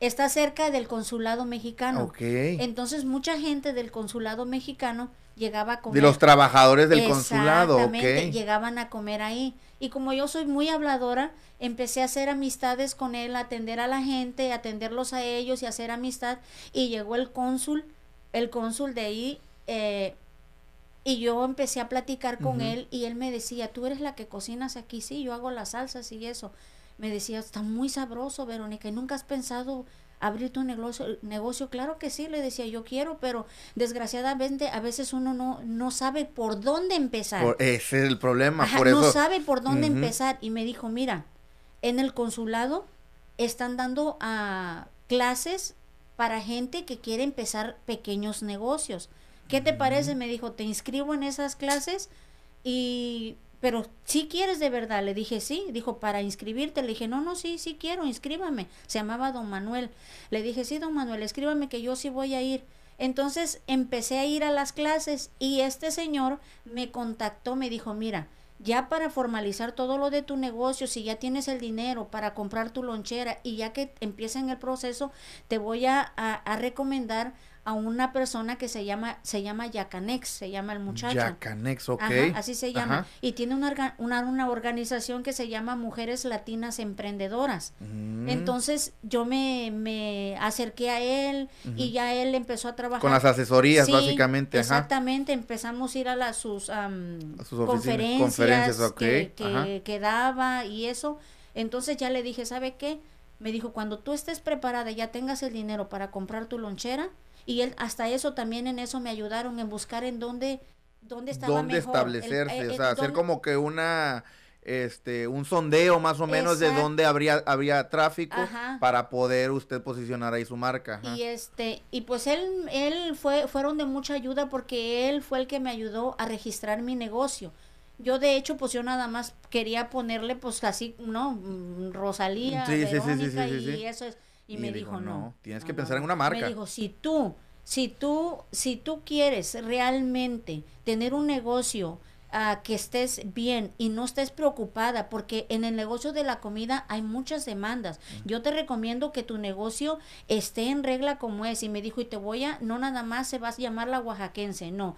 Está cerca del consulado mexicano. Entonces mucha gente del consulado mexicano llegaba a comer. De los trabajadores del consulado, Exactamente, ok. llegaban a comer ahí. Y como yo soy muy habladora, empecé a hacer amistades con él, a atender a la gente, atenderlos a ellos y hacer amistad. Y llegó el cónsul, el cónsul de ahí, eh, y yo empecé a platicar con él y él me decía, tú eres la que cocinas aquí, sí, yo hago las salsas y eso. Me decía, está muy sabroso, Verónica, ¿y nunca has pensado abrir tu negocio, negocio? Claro que sí, le decía, yo quiero, pero desgraciadamente a veces uno no, no sabe por dónde empezar. Por- ese es el problema, Ajá, por no eso. sabe por dónde empezar. Y me dijo, mira, en el consulado están dando a clases para gente que quiere empezar pequeños negocios. ¿Qué te parece? Me dijo, te inscribo en esas clases y... Pero si quieres de verdad, le dije sí, dijo para inscribirte, le dije no, no, sí, sí quiero, inscríbame. Se llamaba don Manuel. Le dije sí, don Manuel, escríbame que yo sí voy a ir. Entonces empecé a ir a las clases y este señor me contactó, me dijo, mira, ya para formalizar todo lo de tu negocio, si ya tienes el dinero para comprar tu lonchera y ya que empieza en el proceso, te voy a- a recomendar a una persona que se llama, se llama Yacanex, se llama el muchacho. Yacanex, ok. Ajá, así se llama. Ajá. Y tiene una, orga- una, una organización que se llama Mujeres Latinas Emprendedoras. Mm. Entonces yo me, me acerqué a él y ya él empezó a trabajar. Con las asesorías, Sí, básicamente, ajá. Exactamente, empezamos a ir a las, sus, A conferencias, conferencias, que, que- que daba y eso. Entonces ya le dije, ¿sabe qué? Me dijo, cuando tú estés preparada, ya tengas el dinero para comprar tu lonchera. Y él, hasta eso, también en eso me ayudaron en buscar en dónde, dónde estaba dónde mejor. El- establecerse, eh, o eh, sea, hacer como que una este un sondeo más o menos de dónde habría habría tráfico Ajá. para poder usted posicionar ahí su marca. ajá. Y este, y pues él, él fue, fueron de mucha ayuda porque él fue el que me ayudó a registrar mi negocio. Yo de hecho, pues yo nada más quería ponerle pues así, ¿no? Mm, Rosalía, Sí, sí, sí, sí, Verónica sí, sí, y eso es. Y, Y me dijo, dijo, no. "No, tienes no, que pensar en no". una marca. Me dijo, si tú, si tú, si tú quieres realmente tener un negocio ah, que estés bien y no estés preocupada, porque en el negocio de la comida hay muchas demandas. Yo te recomiendo que tu negocio esté en regla como es. Y me dijo, y te voy a, no nada más se vas a llamar la oaxaquense, no.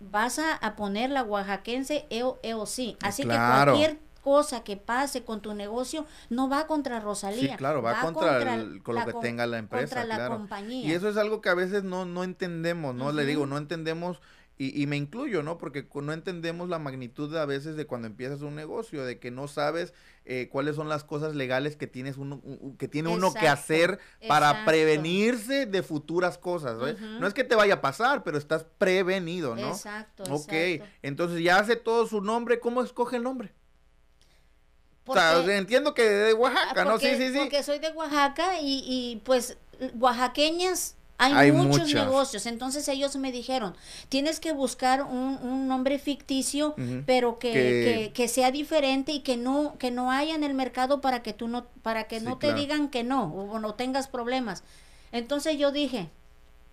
Vas a, a poner la oaxaquense EO, EOC. Así Claro. que cualquier cosa que pase con tu negocio no va contra Rosalía. Sí, claro, va, contra, el- con lo que tenga la empresa, Contra la claro. compañía. Y eso es algo que a veces no, no entendemos, ¿no? Le digo, no entendemos, y, y me incluyo, ¿no? Porque no entendemos la magnitud de, a veces de cuando empiezas un negocio, de que no sabes eh, cuáles son las cosas legales que tienes uno, que tiene uno que hacer para exacto. prevenirse de futuras cosas. ¿no? Es que te vaya a pasar, pero estás prevenido, ¿no? Exacto, Ok, exacto. entonces ya hace todo su nombre, ¿cómo escoge el nombre? O sea, Porque- entiendo que de Oaxaca, Ah, ¿no? porque- Sí, sí, sí. Porque soy de Oaxaca y, y, pues oaxaqueñas Hay, muchos negocios. Entonces ellos me dijeron, tienes que buscar un, un nombre ficticio, pero que, que, sea diferente y que no, que no haya en el mercado para que tú no, para que no te digan que no o no tengas problemas. Entonces yo dije,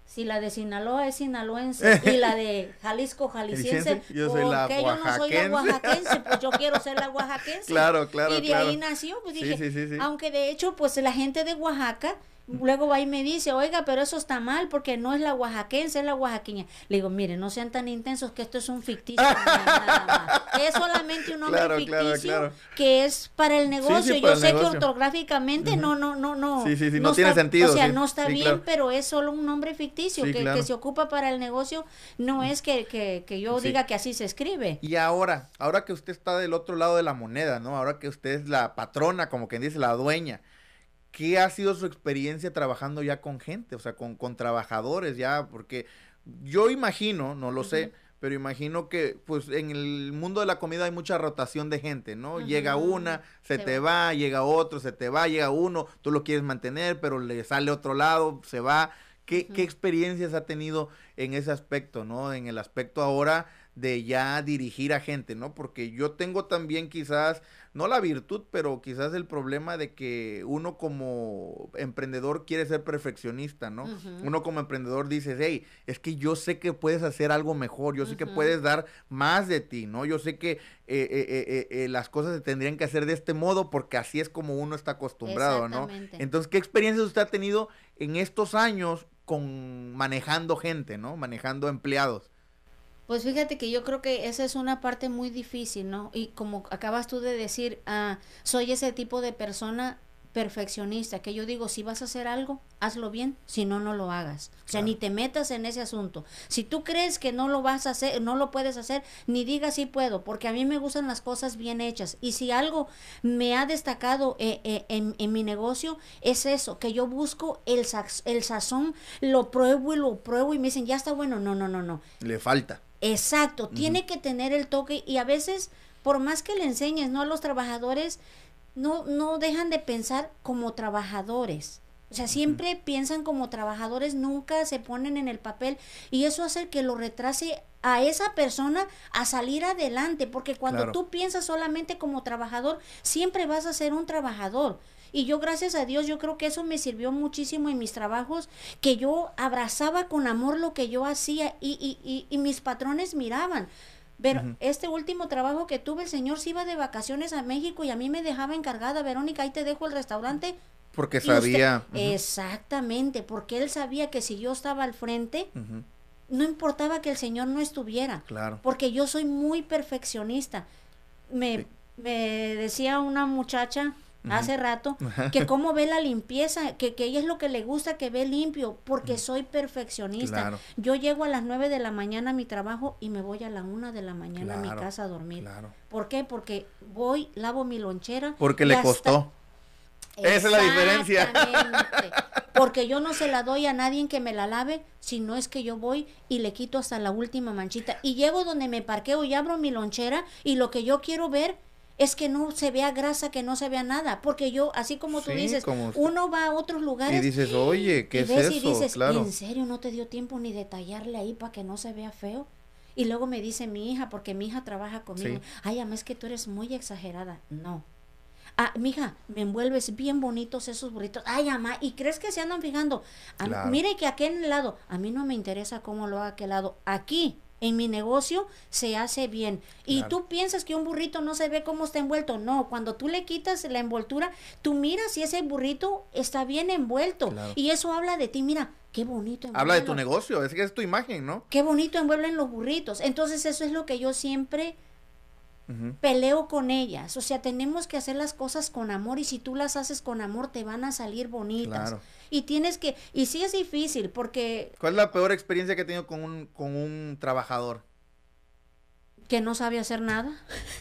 si la de Sinaloa es sinaloense y la de Jalisco jalisciense, yo soy la yo no soy la oaxaquense? Pues yo quiero ser la oaxaquense. Claro, claro, Y de ahí nació, pues dije, aunque de hecho, pues la gente de Oaxaca Luego va y me dice, oiga, pero eso está mal porque no es la oaxaquense, es la oaxaqueña. Le digo, mire, no sean tan intensos que esto es un ficticio. Es solamente un nombre ficticio que es para el negocio. Yo sé que ortográficamente no, no, no, no. Sí, sí, sí, no, tiene sentido. O sea, no está bien, pero es solo un nombre ficticio que, que, se ocupa para el negocio. No es que, que, que yo diga que así se escribe. Y ahora, ahora que usted está del otro lado de la moneda, ¿no? Ahora que usted es la patrona, como quien dice, la dueña ¿Qué ha sido su experiencia trabajando ya con gente, o sea, con, con trabajadores ya? Porque yo imagino, no lo sé, pero imagino que pues en el mundo de la comida hay mucha rotación de gente, ¿no? Llega una, se, te va. llega otro, se te va, llega uno, tú lo quieres mantener, pero le sale otro lado, se va. ¿Qué, ¿Qué experiencias ha tenido en ese aspecto, ¿no? En el aspecto ahora de ya dirigir a gente, ¿no? Porque yo tengo también quizás no la virtud, pero quizás el problema de que uno como emprendedor quiere ser perfeccionista, ¿no? Uno como emprendedor dice, hey, es que yo sé que puedes hacer algo mejor, yo sé que puedes dar más de ti, ¿no? Yo sé que eh, eh, eh, las cosas se tendrían que hacer de este modo porque así es como uno está acostumbrado, ¿no? Entonces, ¿qué experiencias usted ha tenido en estos años con manejando gente, ¿no? Manejando empleados. Pues fíjate que yo creo que esa es una parte muy difícil, ¿no? Y como acabas tú de decir, ah, soy ese tipo de persona perfeccionista, que yo digo, si vas a hacer algo, hazlo bien, si no, no lo hagas. O sea, ni te metas en ese asunto. Si tú crees que no lo vas a hacer, no lo puedes hacer, ni digas si puedo, porque a mí me gustan las cosas bien hechas. Y si algo me ha destacado eh, eh, en, en, mi negocio, es eso, que yo busco el, el sazón, lo pruebo y lo pruebo y me dicen, ya está bueno, no, no, no, no. Le falta. Exacto, tiene que tener el toque y a veces, por más que le enseñes, ¿no? A los trabajadores no, no dejan de pensar como trabajadores. O sea, siempre piensan como trabajadores, nunca se ponen en el papel y eso hace que lo retrase a esa persona a salir adelante, porque cuando tú piensas solamente como trabajador, siempre vas a ser un trabajador. Y yo, gracias a Dios, yo creo que eso me sirvió muchísimo en mis trabajos, que yo abrazaba con amor lo que yo hacía y, y, y, mis patrones miraban. Pero este último trabajo que tuve, el señor se iba de vacaciones a México y a mí me dejaba encargada, Verónica, ahí te dejo el restaurante. Porque sabía. Exactamente, porque él sabía que si yo estaba al frente, no importaba que el señor no estuviera. Claro. Porque yo soy muy perfeccionista. Me, me decía una muchacha, hace rato, que cómo ve la limpieza, que, que ella es lo que le gusta que ve limpio, porque soy perfeccionista. Yo llego a las 9 de la mañana a mi trabajo y me voy a la 1 de la mañana a mi casa a dormir. ¿Por qué? Porque voy, lavo mi lonchera. Porque le costó. Esa es la diferencia. Porque yo no se la doy a nadie que me la lave, sino es que yo voy y le quito hasta la última manchita. Y llego donde me parqueo y abro mi lonchera y lo que yo quiero ver es que no se vea grasa, que no se vea nada, porque yo, así como tú dices, uno va a otros lugares y dices, oye, ¿qué es eso? Y dices, ¿en serio no te dio tiempo ni de tallarle ahí para que no se vea feo? Y luego me dice mi hija, porque mi hija trabaja conmigo, ay, ama, es que tú eres muy exagerada. No. Ah, mija, me envuelves bien bonitos esos burritos. Ay, ama, ¿y crees que se andan fijando? Mire que aquí en el lado, a mí no me interesa cómo lo haga aquel lado. Aquí, en mi negocio se hace bien. Y tú piensas que un burrito no se ve cómo está envuelto. No, cuando tú le quitas la envoltura, tú miras si ese burrito está bien envuelto. Y eso habla de ti. Mira, qué bonito. Habla de tu negocio, es que es tu imagen, ¿no? Qué bonito envuelven los burritos. Entonces eso es lo que yo siempre peleo con ellas. O sea, tenemos que hacer las cosas con amor y si tú las haces con amor te van a salir bonitas. Y tienes que, y sí es difícil porque... ¿Cuál es la peor experiencia que he tenido con un, con un trabajador? Que no sabe hacer nada.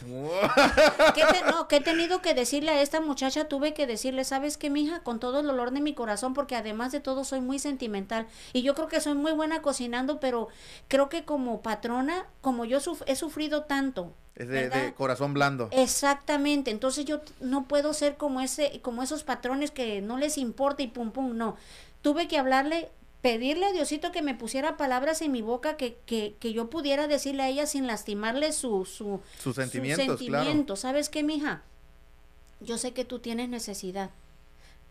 ¿Qué no, que he tenido que decirle a esta muchacha, tuve que decirle, ¿sabes qué, mija? Con todo el dolor de mi corazón, porque además de todo soy muy sentimental. Y yo creo que soy muy buena cocinando, pero creo que como patrona, como yo he sufrido tanto. Es de, corazón blando. Exactamente. Entonces yo no puedo ser como ese, como esos patrones que no les importa y pum pum, no. Tuve que hablarle pedirle a Diosito que me pusiera palabras en mi boca que, que, que yo pudiera decirle a ella sin lastimarle su, su, sus sentimientos. Su sentimiento. ¿Sabes qué, mija? Yo sé que tú tienes necesidad,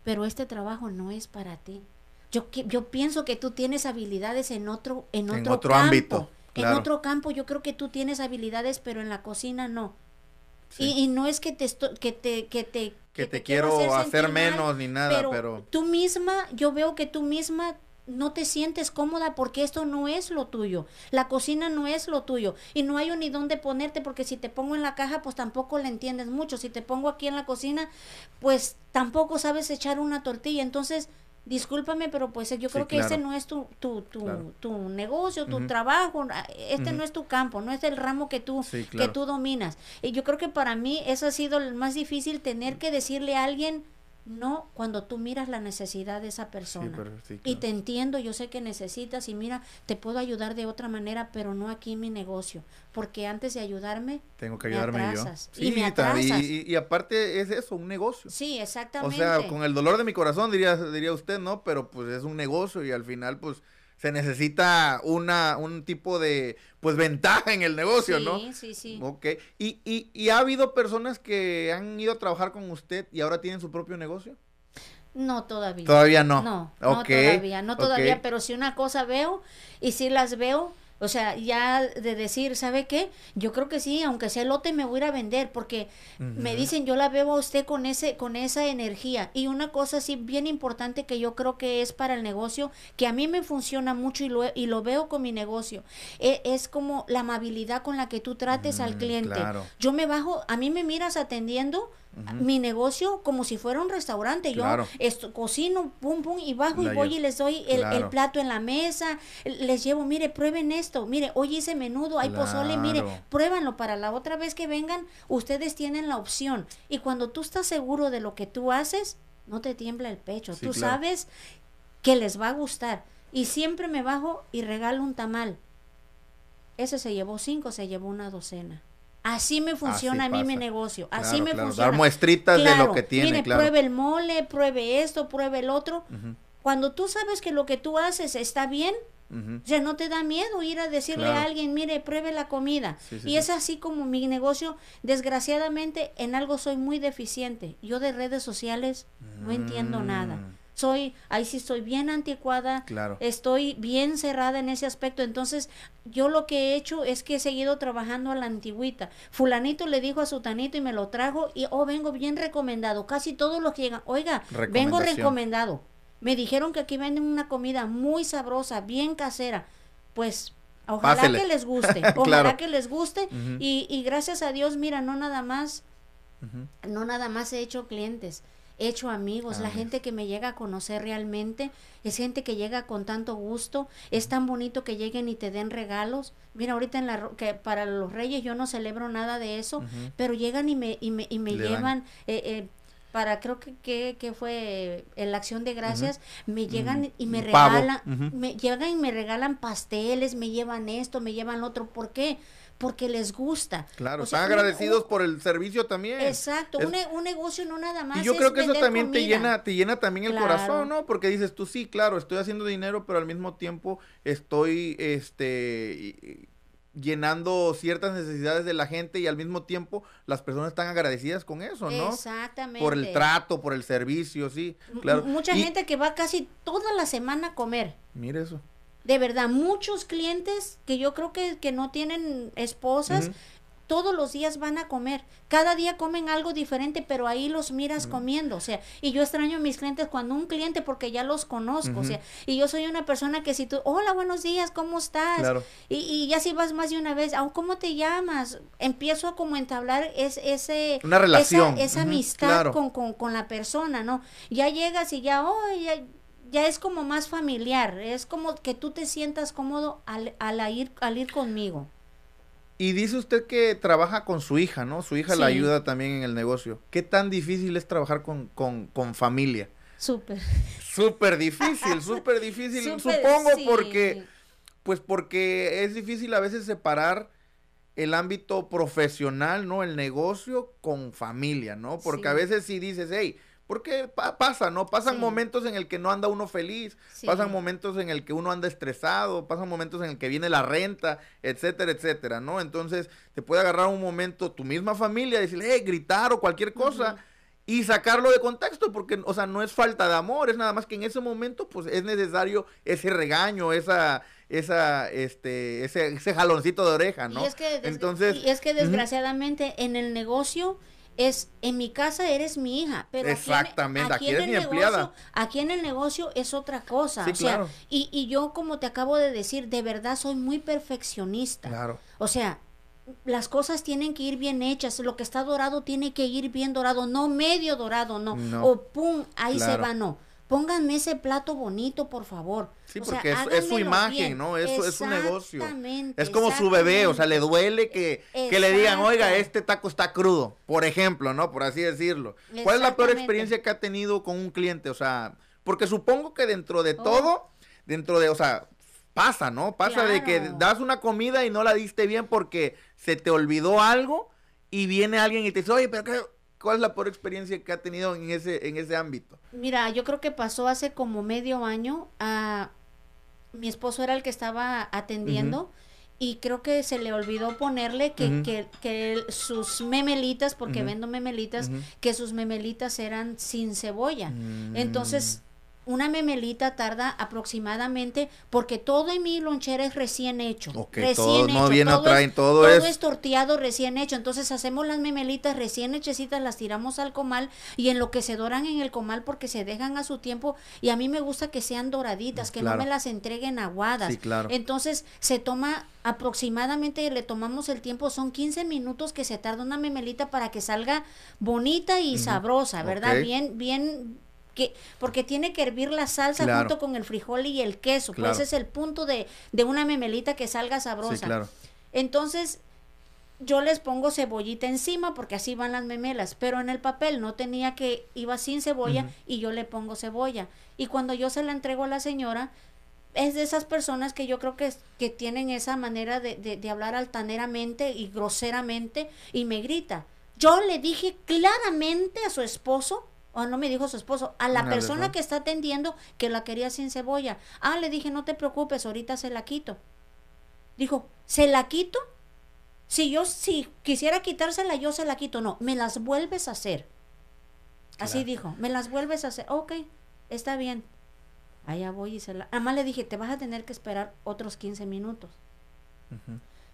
pero este trabajo no es para ti. Yo, yo pienso que tú tienes habilidades en otro, en otro, otro ámbito. En otro campo yo creo que tú tienes habilidades, pero en la cocina no. Y, no es que te, que te, que te, que, te, quiero, hacer, menos ni nada, pero, tú misma, yo veo que tú misma no te sientes cómoda porque esto no es lo tuyo. La cocina no es lo tuyo. Y no hay ni dónde ponerte porque si te pongo en la caja, pues tampoco le entiendes mucho. Si te pongo aquí en la cocina, pues tampoco sabes echar una tortilla. Entonces, discúlpame, pero pues yo creo que ese no es tu, tu, tu, negocio, tu trabajo, ah, este no es tu campo, no es el ramo que tú, que tú dominas. Y yo creo que para mí eso ha sido el más difícil, tener que decirle a alguien, no cuando tú miras la necesidad de esa persona. Y te entiendo, yo sé que necesitas y mira, te puedo ayudar de otra manera, pero no aquí en mi negocio, porque antes de ayudarme, tengo que ayudarme yo. y me atrasas. Y, aparte es eso, un negocio. Sí, exactamente. O sea, con el dolor de mi corazón diría diría usted, ¿no? Pero pues es un negocio y al final pues se necesita una, un tipo de, pues, ventaja en el negocio, ¿no? Sí, sí, sí. Ok. ¿Y, y, ¿Y ha habido personas que han ido a trabajar con usted y ahora tienen su propio negocio? No, todavía. Todavía no. No, no todavía, no todavía, pero si una cosa veo y si las veo, o sea, ya de decir, ¿sabe qué? Yo creo que sí, aunque sea lote me voy a ir a vender porque me dicen, yo la veo a usted con ese con esa energía y una cosa así bien importante que yo creo que es para el negocio, que a mí me funciona mucho y lo y lo veo con mi negocio, e, es como la amabilidad con la que tú trates al mm, cliente. Yo me bajo, a mí me miras atendiendo mi negocio como si fuera un restaurante. Yo esto, cocino, pum, pum, y bajo y voy y les doy el, plato en la mesa, les llevo, mire, prueben esto, mire, hoy hice menudo, hay pozole, mire, pruébanlo para la otra vez que vengan, ustedes tienen la opción. Y cuando tú estás seguro de lo que tú haces, no te tiembla el pecho. tú sabes que les va a gustar. Y siempre me bajo y regalo un tamal. Ese se llevó cinco, se llevó una docena. Así me funciona a mí mi negocio. Así me funciona. Dar muestritas de lo que tiene. Mire, pruebe el mole, pruebe esto, pruebe el otro. Cuando tú sabes que lo que tú haces está bien, ya no te da miedo ir a decirle a alguien, mire, pruebe la comida. y es así como mi negocio, desgraciadamente, en algo soy muy deficiente. Yo de redes sociales no entiendo nada. Soy, ahí sí estoy bien anticuada, claro. estoy bien cerrada en ese aspecto. Entonces, yo lo que he hecho es que he seguido trabajando a la antigüita. Fulanito le dijo a su tanito y me lo trajo y, oh, vengo bien recomendado. Casi todos los que llegan, oiga, vengo recomendado. Me dijeron que aquí venden una comida muy sabrosa, bien casera. Pues Ojalá que les guste, ojalá que les guste y, y, gracias a Dios, mira, no nada más, no nada más he hecho clientes, hecho amigos, la gente que me llega a conocer realmente, es gente que llega con tanto gusto, es tan bonito que lleguen y te den regalos. Mira, ahorita en la que para los reyes yo no celebro nada de eso, pero llegan y me, y me, y me llevan eh, eh, para creo que, que, fue en la acción de gracias, me llegan y me regalan, me llegan y me regalan pasteles, me llevan esto, me llevan otro, ¿por qué? Porque les gusta. Claro, están agradecidos por el servicio también. Exacto, un, un, negocio no nada más. Y yo creo que eso también te llena, te llena también el corazón, ¿no? Porque dices tú, sí, claro, estoy haciendo dinero, pero al mismo tiempo estoy, este llenando ciertas necesidades de la gente y al mismo tiempo las personas están agradecidas con eso, ¿no? Exactamente. Por el trato, por el servicio, sí, claro. mucha gente que va casi toda la semana a comer. Mire eso de verdad, muchos clientes que yo creo que, que no tienen esposas, todos los días van a comer. Cada día comen algo diferente, pero ahí los miras comiendo. O sea, y yo extraño a mis clientes cuando un cliente, porque ya los conozco. O sea, y yo soy una persona que si tú, hola, buenos días, ¿cómo estás? Y, y, ya si vas más de una vez, oh, ¿cómo te llamas? Empiezo a como entablar es, ese... Una relación. Esa, amistad con, con, con, la persona, ¿no? Ya llegas y ya, oh, ya ya es como más familiar, es como que tú te sientas cómodo al, al, ir, al ir conmigo. Y dice usted que trabaja con su hija, ¿no? Su hija la ayuda también en el negocio. ¿Qué tan difícil es trabajar con, con, con familia? Súper. Súper difícil, súper difícil, supongo, porque, pues porque es difícil a veces separar el ámbito profesional, ¿no? El negocio con familia, ¿no? Porque a veces si dices, hey, Porque pasa, ¿no? Pasan momentos en el que no anda uno feliz, pasan momentos en el que uno anda estresado, pasan momentos en el que viene la renta, etcétera, etcétera, ¿no? Entonces te puede agarrar un momento tu misma familia, decirle, hey, gritar o cualquier cosa. Y sacarlo de contexto, porque, o sea, no es falta de amor, es nada más que en ese momento, pues, es necesario ese regaño, esa, esa, este, ese, ese jaloncito de oreja, ¿no? Y es que, Entonces, y es que desgraciadamente en el negocio es en mi casa eres mi hija, pero exactamente, aquí, eres mi empleada. Aquí en el negocio es otra cosa, o sea, y, y yo como te acabo de decir, de verdad soy muy perfeccionista. Claro. O sea, las cosas tienen que ir bien hechas, lo que está dorado tiene que ir bien dorado, no medio dorado, no, o pum, ahí se va, no pónganme ese plato bonito, por favor. Sí, porque es, su imagen, ¿no? Es, es su negocio. Es como su bebé, o sea, le duele que, que, le digan, oiga, este taco está crudo, por ejemplo, ¿no? Por así decirlo. ¿Cuál es la peor experiencia que ha tenido con un cliente? O sea, porque supongo que dentro de oh. todo, dentro de, o sea, pasa, ¿no? Pasa de que das una comida y no la diste bien porque se te olvidó algo y viene alguien y te dice, oye, pero qué ¿Cuál es la peor experiencia que ha tenido en ese, en ese ámbito? Mira, yo creo que pasó hace como medio año. A, mi esposo era el que estaba atendiendo. Y creo que se le olvidó ponerle que, que, que sus memelitas, porque vendo memelitas, que sus memelitas eran sin cebolla. Mm. Entonces una memelita tarda aproximadamente, porque todo en mi lonchera es recién hecho. recién todo, hecho. No viene todo, traen, todo, todo es... torteado recién hecho. Entonces hacemos las memelitas recién hechecitas, las tiramos al comal y en lo que se doran en el comal porque se dejan a su tiempo. Y a mí me gusta que sean doraditas, que no me las entreguen aguadas. Sí, claro. Entonces se toma aproximadamente, le tomamos el tiempo, son 15 minutos que se tarda una memelita para que salga bonita y sabrosa, ¿verdad? Bien, bien porque tiene que hervir la salsa junto con el frijol y el queso. Pues ese es el punto de, una memelita que salga sabrosa. Entonces, yo les pongo cebollita encima porque así van las memelas, pero en el papel no tenía que, iba sin cebolla y yo le pongo cebolla. Y cuando yo se la entrego a la señora, es de esas personas que yo creo que, que tienen esa manera de, de, de hablar altaneramente y groseramente y me grita. Yo le dije claramente a su esposo o no me dijo su esposo, a la persona que está atendiendo que la quería sin cebolla. Ah, le dije, no te preocupes, ahorita se la quito. Dijo, ¿se la quito? Si yo, si quisiera quitársela, yo se la quito. No, me las vuelves a hacer. Así dijo, me las vuelves a hacer. Ok, está bien. Allá voy y se la... Además le dije, te vas a tener que esperar otros 15 minutos.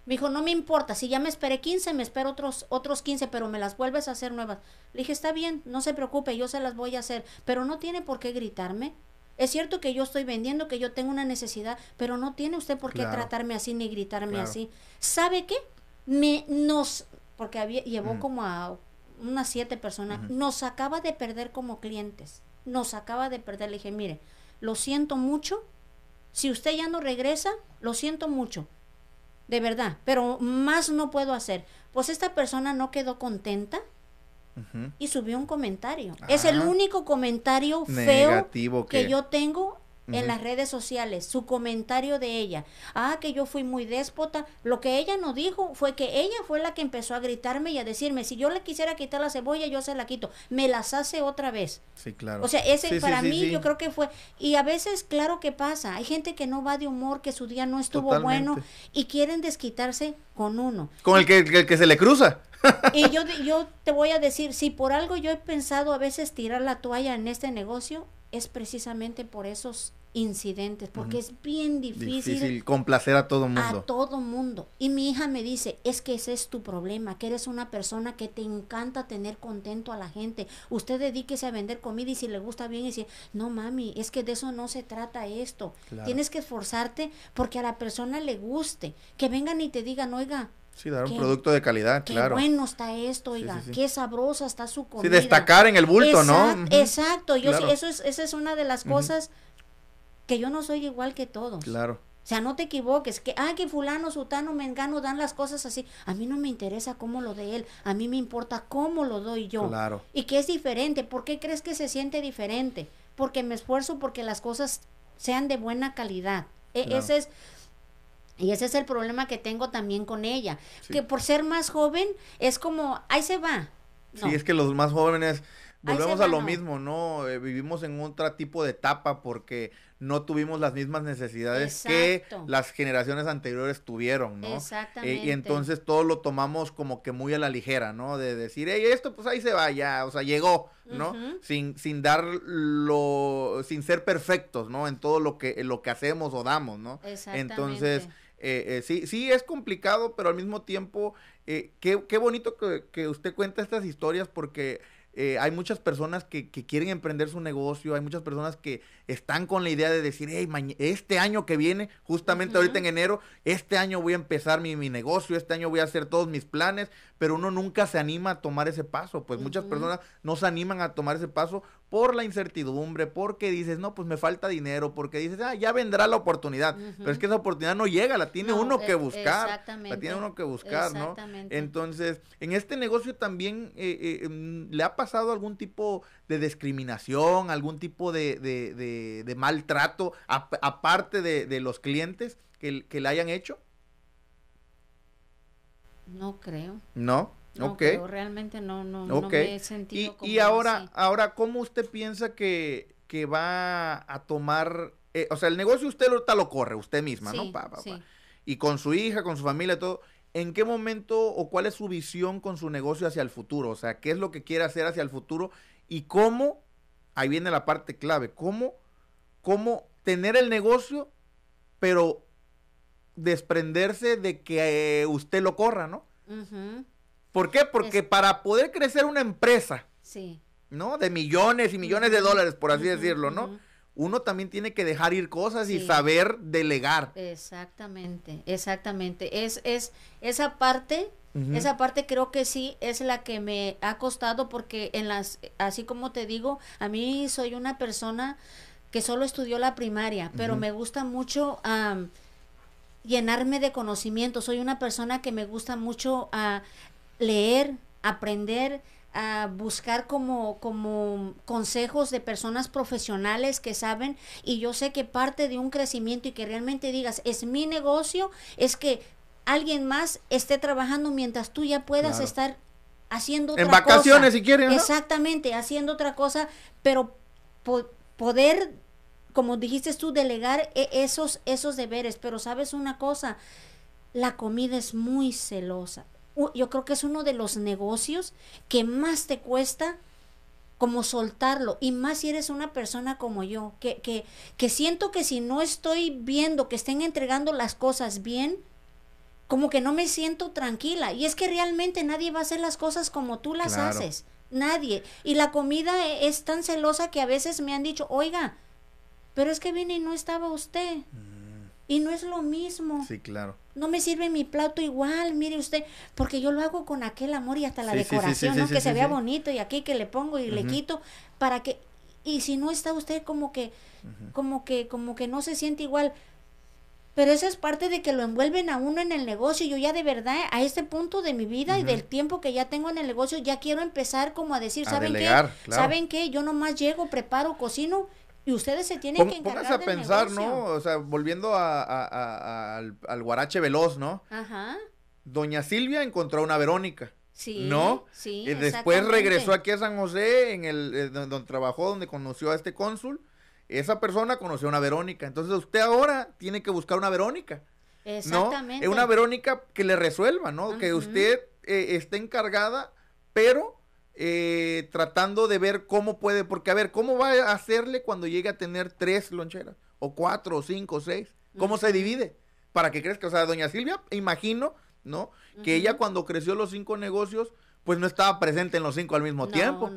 Me dijo, no me importa, si ya me esperé 15, me espero otros, otros 15, pero me las vuelves a hacer nuevas. Le dije, está bien, no se preocupe, yo se las voy a hacer, pero no tiene por qué gritarme. Es cierto que yo estoy vendiendo, que yo tengo una necesidad, pero no tiene usted por qué tratarme así ni gritarme así. ¿Sabe qué? Me nos, porque había, llevó como a unas siete personas, nos acaba de perder como clientes, nos acaba de perder. Le dije, mire, lo siento mucho, si usted ya no regresa, lo siento mucho, de verdad, pero más no puedo hacer. Pues esta persona no quedó contenta y subió un comentario. es el único comentario feo que yo tengo en las redes sociales, su comentario de ella. Ah, que yo fui muy déspota. Lo que ella no dijo fue que ella fue la que empezó a gritarme y a decirme, si yo le quisiera quitar la cebolla, yo se la quito. Me las hace otra vez. Sí, claro. O sea, ese para mí yo creo que fue... Y a veces, claro que pasa. Hay gente que no va de humor, que su día no estuvo bueno y quieren desquitarse con uno. Con el que, el que se le cruza. y yo, yo te voy a decir, si por algo yo he pensado a veces tirar la toalla en este negocio, es precisamente por esos incidentes, porque es bien difícil, complacer a todo mundo. A todo mundo. Y mi hija me dice, es que ese es tu problema, que eres una persona que te encanta tener contento a la gente. Usted dedíquese a vender comida y si le gusta bien, y si, no mami, es que de eso no se trata esto. Tienes que esforzarte porque a la persona le guste. Que vengan y te digan, oiga, Sí, dar un producto de calidad, qué claro. bueno está esto, oiga, qué sabrosa está su comida. Sí, destacar en el bulto, ¿no? Exacto, yo eso es, esa es una de las cosas que yo no soy igual que todos. Claro. O sea, no te equivoques, que, ah, que fulano, sutano, mengano dan las cosas así. A mí no me interesa cómo lo de él, a mí me importa cómo lo doy yo. Claro. Y que es diferente. ¿Por qué crees que se siente diferente? Porque me esfuerzo porque las cosas sean de buena calidad. E, ese es, y ese es el problema que tengo también con ella. Que por ser más joven es como, ahí se va. Sí, es que los más jóvenes volvemos a lo mismo, ¿no? Eh, vivimos en otro tipo de etapa porque no tuvimos las mismas necesidades que las generaciones anteriores tuvieron, ¿no? Exactamente. y entonces todo lo tomamos como que muy a la ligera, ¿no? De decir, hey, esto pues ahí se va, ya, o sea, llegó, ¿no? sin, sin dar lo, sin ser perfectos, ¿no? En todo lo que, lo que hacemos o damos, ¿no? Exactamente. Entonces, eh, eh, sí, sí es complicado, pero al mismo tiempo, eh, qué, qué, bonito que, que usted cuenta estas historias porque eh, hay muchas personas que, que, quieren emprender su negocio, hay muchas personas que están con la idea de decir, hey, este año que viene, justamente ahorita en enero, este año voy a empezar mi, mi, negocio, este año voy a hacer todos mis planes, pero uno nunca se anima a tomar ese paso, pues muchas personas no se animan a tomar ese paso por la incertidumbre, porque dices, no, pues me falta dinero, porque dices, ah, ya vendrá la oportunidad, pero es que esa oportunidad no llega, la tiene uno que e buscar, la tiene uno que buscar, ¿no? Entonces, en este negocio también eh, eh, em, le ha pasado algún tipo de discriminación, algún tipo de, de, de, maltrato, aparte de, los clientes que, que le hayan hecho. No creo. ¿No? No, creo, realmente no, no, no me he sentido y, y ahora, ahora, ¿cómo usted piensa que, que va a tomar, eh, o sea, el negocio usted ahorita lo corre, usted misma, ¿no? Pa, pa, Y con su hija, con su familia, todo. ¿En qué momento o cuál es su visión con su negocio hacia el futuro? O sea, ¿qué es lo que quiere hacer hacia el futuro? Y cómo, ahí viene la parte clave, cómo, cómo tener el negocio, pero desprenderse de que eh, usted lo corra, ¿no? ¿Por qué? Porque para poder crecer una empresa, sí. ¿no? De millones y millones de dólares, por así decirlo, ¿no? Uno también tiene que dejar ir cosas y saber delegar. Exactamente, exactamente. Es, es esa parte, esa parte creo que sí es la que me ha costado porque en las, así como te digo, a mí soy una persona que solo estudió la primaria, pero me gusta mucho llenarme de conocimiento. Soy una persona que me gusta mucho a leer, aprender, a buscar como, como consejos de personas profesionales que saben y yo sé que parte de un crecimiento y que realmente digas, es mi negocio, es que alguien más esté trabajando mientras tú ya puedas estar haciendo otra cosa. En vacaciones si quieren. Exactamente, haciendo otra cosa, pero poder como dijiste tú, delegar e, esos, esos deberes. Pero sabes una cosa, la comida es muy celosa. Yo creo que es uno de los negocios que más te cuesta como soltarlo. Y más si eres una persona como yo, que, que, que siento que si no estoy viendo que estén entregando las cosas bien, como que no me siento tranquila. Y es que realmente nadie va a hacer las cosas como tú las haces. Nadie. Y la comida e, es tan celosa que a veces me han dicho, oiga, pero es que vine y no estaba usted. Mm. Y no es lo mismo. Sí, claro. No me sirve mi plato igual, mire usted, porque yo lo hago con aquel amor y hasta la decoración, ¿no? que se vea bonito y aquí que le pongo y le quito para que y si no está usted como que como que como que no se siente igual. Pero eso es parte de que lo envuelven a uno en el negocio. Yo ya de verdad, a este punto de mi vida y del tiempo que ya tengo en el negocio, ya quiero empezar como a decir, ¿saben qué? ¿Saben qué? Yo nomás llego, preparo, cocino y ustedes se tienen que encargar Póngase a pensar, ¿no? O sea, volviendo a, al, guarache veloz, ¿no? Ajá. Doña Silvia encontró a una Verónica. Sí. ¿No? Sí. Y después regresó aquí a San José, en el eh, donde, trabajó, donde conoció a este cónsul. Esa persona conoció a una Verónica. Entonces usted ahora tiene que buscar una Verónica. Exactamente. ¿no? Una Verónica que le resuelva, ¿no? Que usted eh, esté encargada, pero eh, tratando de ver cómo puede, porque a ver, ¿cómo va a hacerle cuando llegue a tener tres loncheras? O cuatro, o cinco, o seis. ¿Cómo se divide? Para que crezca. O sea, doña Silvia, imagino, ¿no? Que ella cuando creció los cinco negocios, pues no estaba presente en los cinco al mismo tiempo.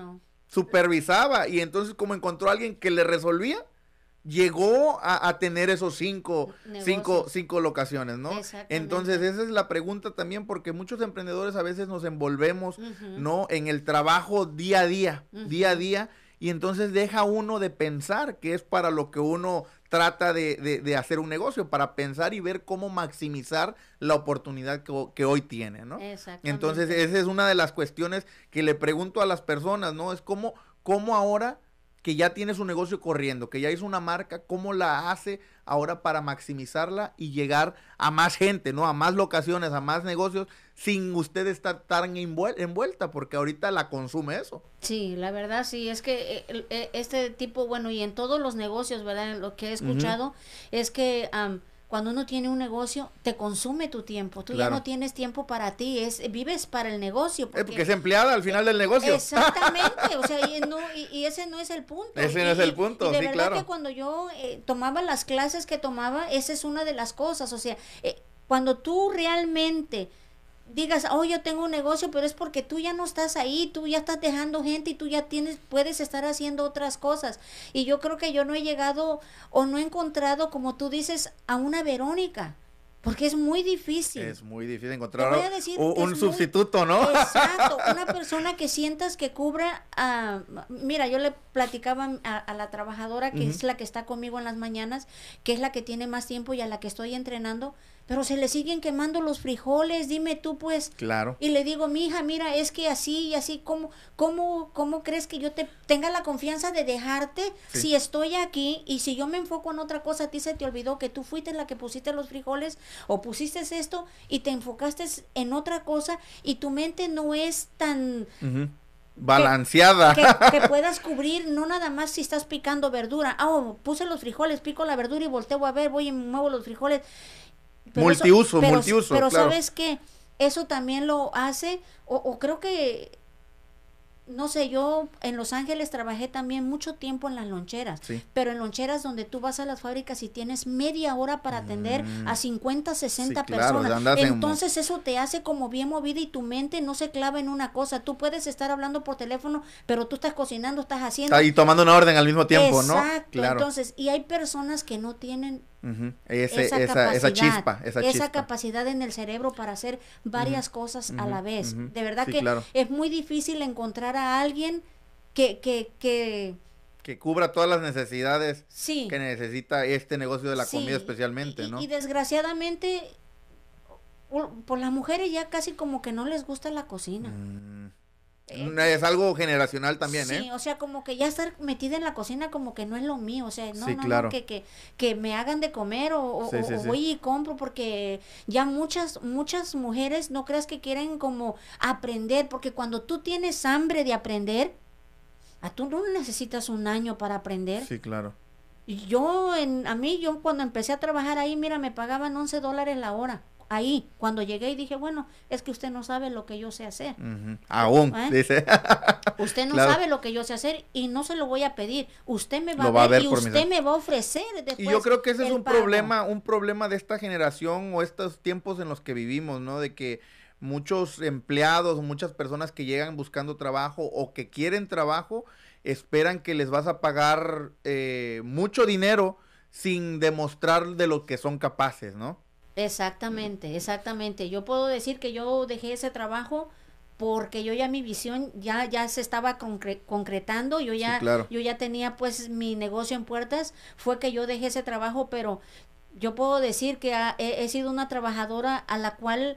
Supervisaba. Y entonces como encontró a alguien que le resolvía, llegó a, tener esos cinco, cinco, cinco locaciones, ¿no? Entonces, esa es la pregunta también, porque muchos emprendedores a veces nos envolvemos, ¿no? En el trabajo día a día, día a día, y entonces deja uno de pensar que es para lo que uno trata de, de, hacer un negocio, para pensar y ver cómo maximizar la oportunidad que, que hoy tiene, ¿no? Entonces, esa es una de las cuestiones que le pregunto a las personas, ¿no? Es cómo, cómo ahora que ya tiene su negocio corriendo, que ya hizo una marca, ¿cómo la hace ahora para maximizarla y llegar a más gente, ¿no? A más locaciones, a más negocios, sin usted estar tan envuelta, porque ahorita la consume eso. Sí, la verdad sí, es que eh, eh, este tipo, bueno, y en todos los negocios, ¿verdad? Lo que he escuchado es que cuando uno tiene un negocio, te consume tu tiempo. Tú ya no tienes tiempo para ti, es vives para el negocio. Eh, porque, es empleada al final del negocio. Exactamente, o sea, y, no, y, ese no es el punto. Ese no es el punto, y de verdad que cuando yo eh, tomaba las clases que tomaba, esa es una de las cosas. O sea, eh, cuando tú realmente digas, oh, yo tengo un negocio, pero es porque tú ya no estás ahí, tú ya estás dejando gente y tú ya tienes, puedes estar haciendo otras cosas. Y yo creo que yo no he llegado o no he encontrado, como tú dices, a una Verónica. Porque es muy difícil. Es muy difícil encontrar un, sustituto, ¿no? Exacto, una persona que sientas que cubra a... Mira, yo le platicaba a, la trabajadora que es la que está conmigo en las mañanas, que es la que tiene más tiempo y a la que estoy entrenando, pero se le siguen quemando los frijoles, dime tú pues. Claro. Y le digo, mi hija, mira, es que así y así, ¿cómo, cómo, cómo crees que yo te tenga la confianza de dejarte si estoy aquí y si yo me enfoco en otra cosa, a ti se te olvidó que tú fuiste la que pusiste los frijoles o pusiste esto y te enfocaste en otra cosa y tu mente no es tan... balanceada. Que, puedas cubrir, no nada más si estás picando verdura. Ah, oh, puse los frijoles, pico la verdura y volteo a ver, voy y muevo los frijoles multiuso, multiuso. Pero sabes que eso también lo hace, o, o creo que no sé, yo en Los Ángeles trabajé también mucho tiempo en las loncheras, pero en loncheras donde tú vas a las fábricas y tienes media hora para atender a 50, mm. 60 personas. Entonces eso te hace como bien movida y tu mente no se clava en una cosa. Tú puedes estar hablando por teléfono, pero tú estás cocinando, estás haciendo. Y tomando una orden al mismo tiempo, ¿no? Exacto. Entonces, y hay personas que no tienen esa, esa, chispa, esa, capacidad en el cerebro para hacer varias cosas a la vez. De verdad que es muy difícil encontrar a alguien que, que, que, que cubra todas las necesidades que necesita este negocio de la comida especialmente, y, ¿no? Y desgraciadamente, por las mujeres ya casi como que no les gusta la cocina. Mm. Eh, es algo generacional también, ¿eh? Sí, o sea, como que ya estar metida en la cocina como que no es lo mío, o sea, no, no, que, que, que, me hagan de comer o, voy y compro porque ya muchas, muchas mujeres no creas que quieren como aprender, porque cuando tú tienes hambre de aprender, a tú no necesitas un año para aprender. Sí, claro. Yo, en, a mí, yo cuando empecé a trabajar ahí, mira, me pagaban 11 dólares la hora ahí, cuando llegué y dije, bueno, es que usted no sabe lo que yo sé hacer. Aún, ¿Eh? dice. usted no sabe lo que yo sé hacer y no se lo voy a pedir. Usted me va a ver, y usted me va a ofrecer después Y yo creo que ese es un problema, un problema de esta generación o estos tiempos en los que vivimos, ¿no? De que muchos empleados, muchas personas que llegan buscando trabajo o que quieren trabajo, esperan que les vas a pagar eh, mucho dinero sin demostrar de lo que son capaces, ¿no? Exactamente, exactamente. Yo puedo decir que yo dejé ese trabajo porque yo ya mi visión ya ya se estaba concretando, yo ya yo ya tenía pues mi negocio en puertas, fue que yo dejé ese trabajo, pero yo puedo decir que he, sido una trabajadora a la cual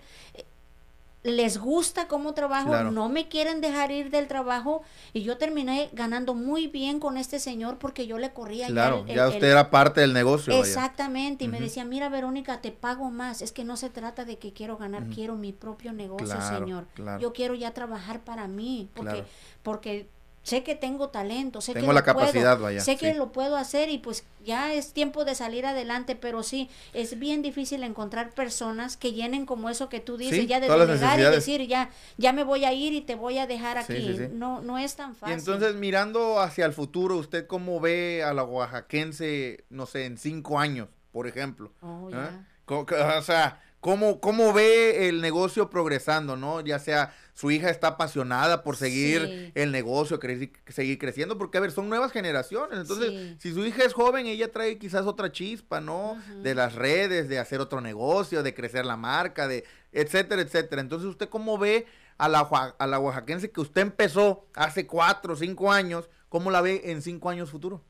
les gusta cómo trabajo, no me quieren dejar ir del trabajo y yo terminé ganando muy bien con este señor porque yo le corría. Claro, ya, usted era parte del negocio. Exactamente, y me decía, mira Verónica, te pago más, es que no se trata de que quiero ganar, quiero mi propio negocio, señor. Yo quiero ya trabajar para mí, porque, porque sé que tengo talento, sé tengo que la capacidad, sé que lo puedo hacer y pues ya es tiempo de salir adelante, pero sí, es bien difícil encontrar personas que llenen como eso que tú dices, ya de delegar y decir, ya, ya me voy a ir y te voy a dejar aquí. no, no es tan fácil. Y entonces, mirando hacia el futuro, ¿usted cómo ve a la oaxaquense, no sé, en cinco años, por ejemplo? Oh, ¿Eh? O sea, ¿Cómo, ¿Cómo ve el negocio progresando, no? Ya sea su hija está apasionada por seguir el negocio, seguir creciendo, porque a ver, son nuevas generaciones. Entonces, si su hija es joven, ella trae quizás otra chispa, ¿no? De las redes, de hacer otro negocio, de crecer la marca, de etcétera, etcétera. Entonces, ¿usted cómo ve a la, a la oaxaquense que usted empezó hace cuatro o cinco años? ¿Cómo la ve en cinco años futuro?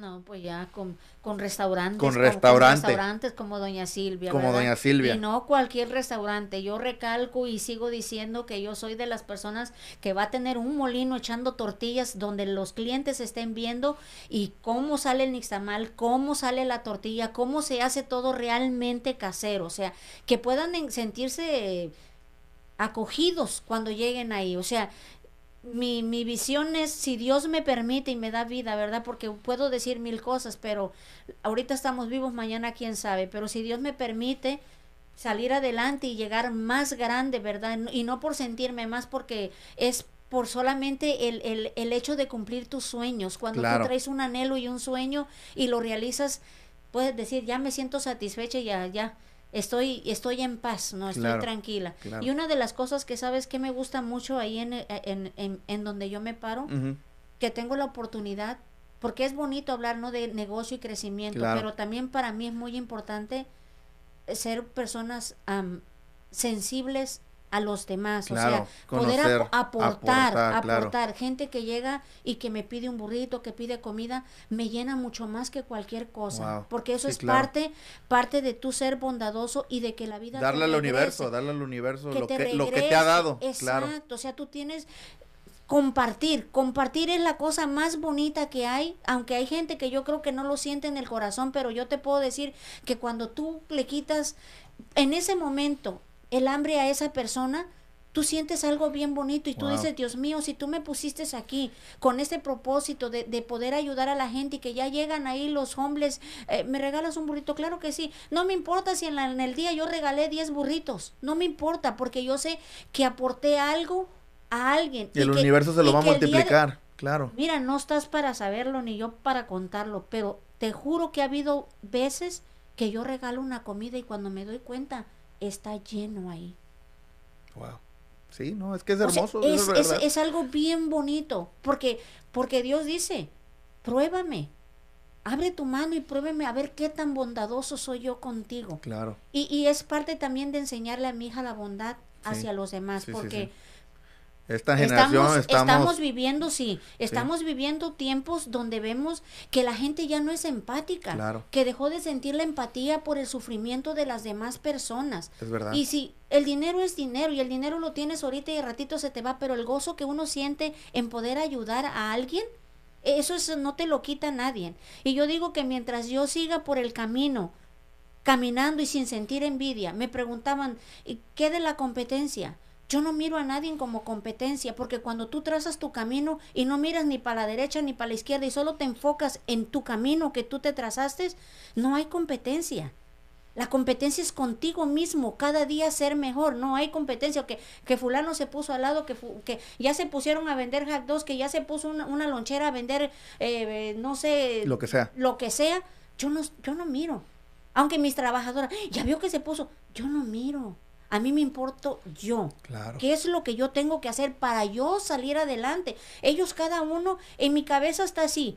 No, pues ya con, con restaurantes. Con como- restaurante. restaurantes como Doña Silvia. Como ¿verdad? Doña Silvia. Y no cualquier restaurante. Yo recalco y sigo diciendo que yo soy de las personas que va a tener un molino echando tortillas donde los clientes estén viendo y cómo sale el nixtamal, cómo sale la tortilla, cómo se hace todo realmente casero. O sea, que puedan en- sentirse acogidos cuando lleguen ahí. O sea, mi, mi visión es, si Dios me permite y me da vida, ¿verdad? Porque puedo decir mil cosas, pero ahorita estamos vivos, mañana quién sabe. Pero si Dios me permite salir adelante y llegar más grande, ¿verdad? Y no por sentirme más, porque es por solamente el, el, el hecho de cumplir tus sueños. Cuando Claro. tú traes un anhelo y un sueño y lo realizas, puedes decir, ya me siento satisfecha, ya, ya. Estoy, estoy en paz, no estoy Claro, tranquila. claro. Y una de las cosas que sabes que me gusta mucho ahí en, en, en, en donde yo me paro, que tengo la oportunidad, porque es bonito hablar ¿no? de negocio y crecimiento, Claro. pero también para mí es muy importante ser personas sensibles a los demás, Claro, o sea, poder aportar, aportar, aportar, claro. gente que llega y que me pide un burrito, que pide comida, me llena mucho más que cualquier cosa, Wow, porque eso sí, es claro. parte, parte de tu ser bondadoso y de que la vida Darle al universo, darle al universo lo que, lo que te ha dado. Exacto, o sea, tú tienes compartir, compartir es la cosa más bonita que hay, aunque hay gente que yo creo que no lo siente en el corazón, pero yo te puedo decir que cuando tú le quitas en ese momento el hambre a esa persona, tú sientes algo bien bonito y tú Wow. dices, Dios mío, si tú me pusiste aquí con este propósito de, de poder ayudar a la gente y que ya llegan ahí los hombres, eh, ¿me regalas un burrito? Claro que sí. No me importa si en, la- en el día yo regalé 10 burritos, no me importa porque yo sé que aporté algo a alguien. Y el que- universo se lo va a de- multiplicar. Claro. Mira, no estás para saberlo ni yo para contarlo, pero te juro que ha habido veces que yo regalo una comida y cuando me doy cuenta está lleno ahí. Wow. Sí, no, es que es O sea, hermoso. es, es es- verdad. es algo bien bonito, porque, porque Dios dice, pruébame, abre tu mano y pruébeme a ver qué tan bondadoso soy yo contigo. Claro. Y, y es parte también de enseñarle a mi hija la bondad Sí. hacia los demás, Sí, sí, porque sí. Esta generación estamos, estamos, estamos viviendo, sí, estamos viviendo tiempos donde vemos que la gente ya no es empática, Claro. que dejó de sentir la empatía por el sufrimiento de las demás personas. es verdad. Y si el dinero es dinero y el dinero lo tienes ahorita y ratito se te va, pero el gozo que uno siente en poder ayudar a alguien, eso es, no te lo quita nadie. Y yo digo que mientras yo siga por el camino, caminando y sin sentir envidia, me preguntaban, ¿y qué de la competencia? Yo no miro a nadie como competencia, porque cuando tú trazas tu camino y no miras ni para la derecha ni para la izquierda y solo te enfocas en tu camino que tú te trazaste, no hay competencia. La competencia es contigo mismo, cada día ser mejor, no hay competencia, que, que fulano se puso al lado, que, que ya se pusieron a vender hot dogs, que ya se puso una, una lonchera a vender, eh, no sé, Lo que sea. lo que sea, yo no, yo no miro. Aunque mis trabajadoras, ya vio que se puso, yo no miro. A mí me importo yo. Claro. ¿Qué es lo que yo tengo que hacer para yo salir adelante? Ellos cada uno, en mi cabeza está así.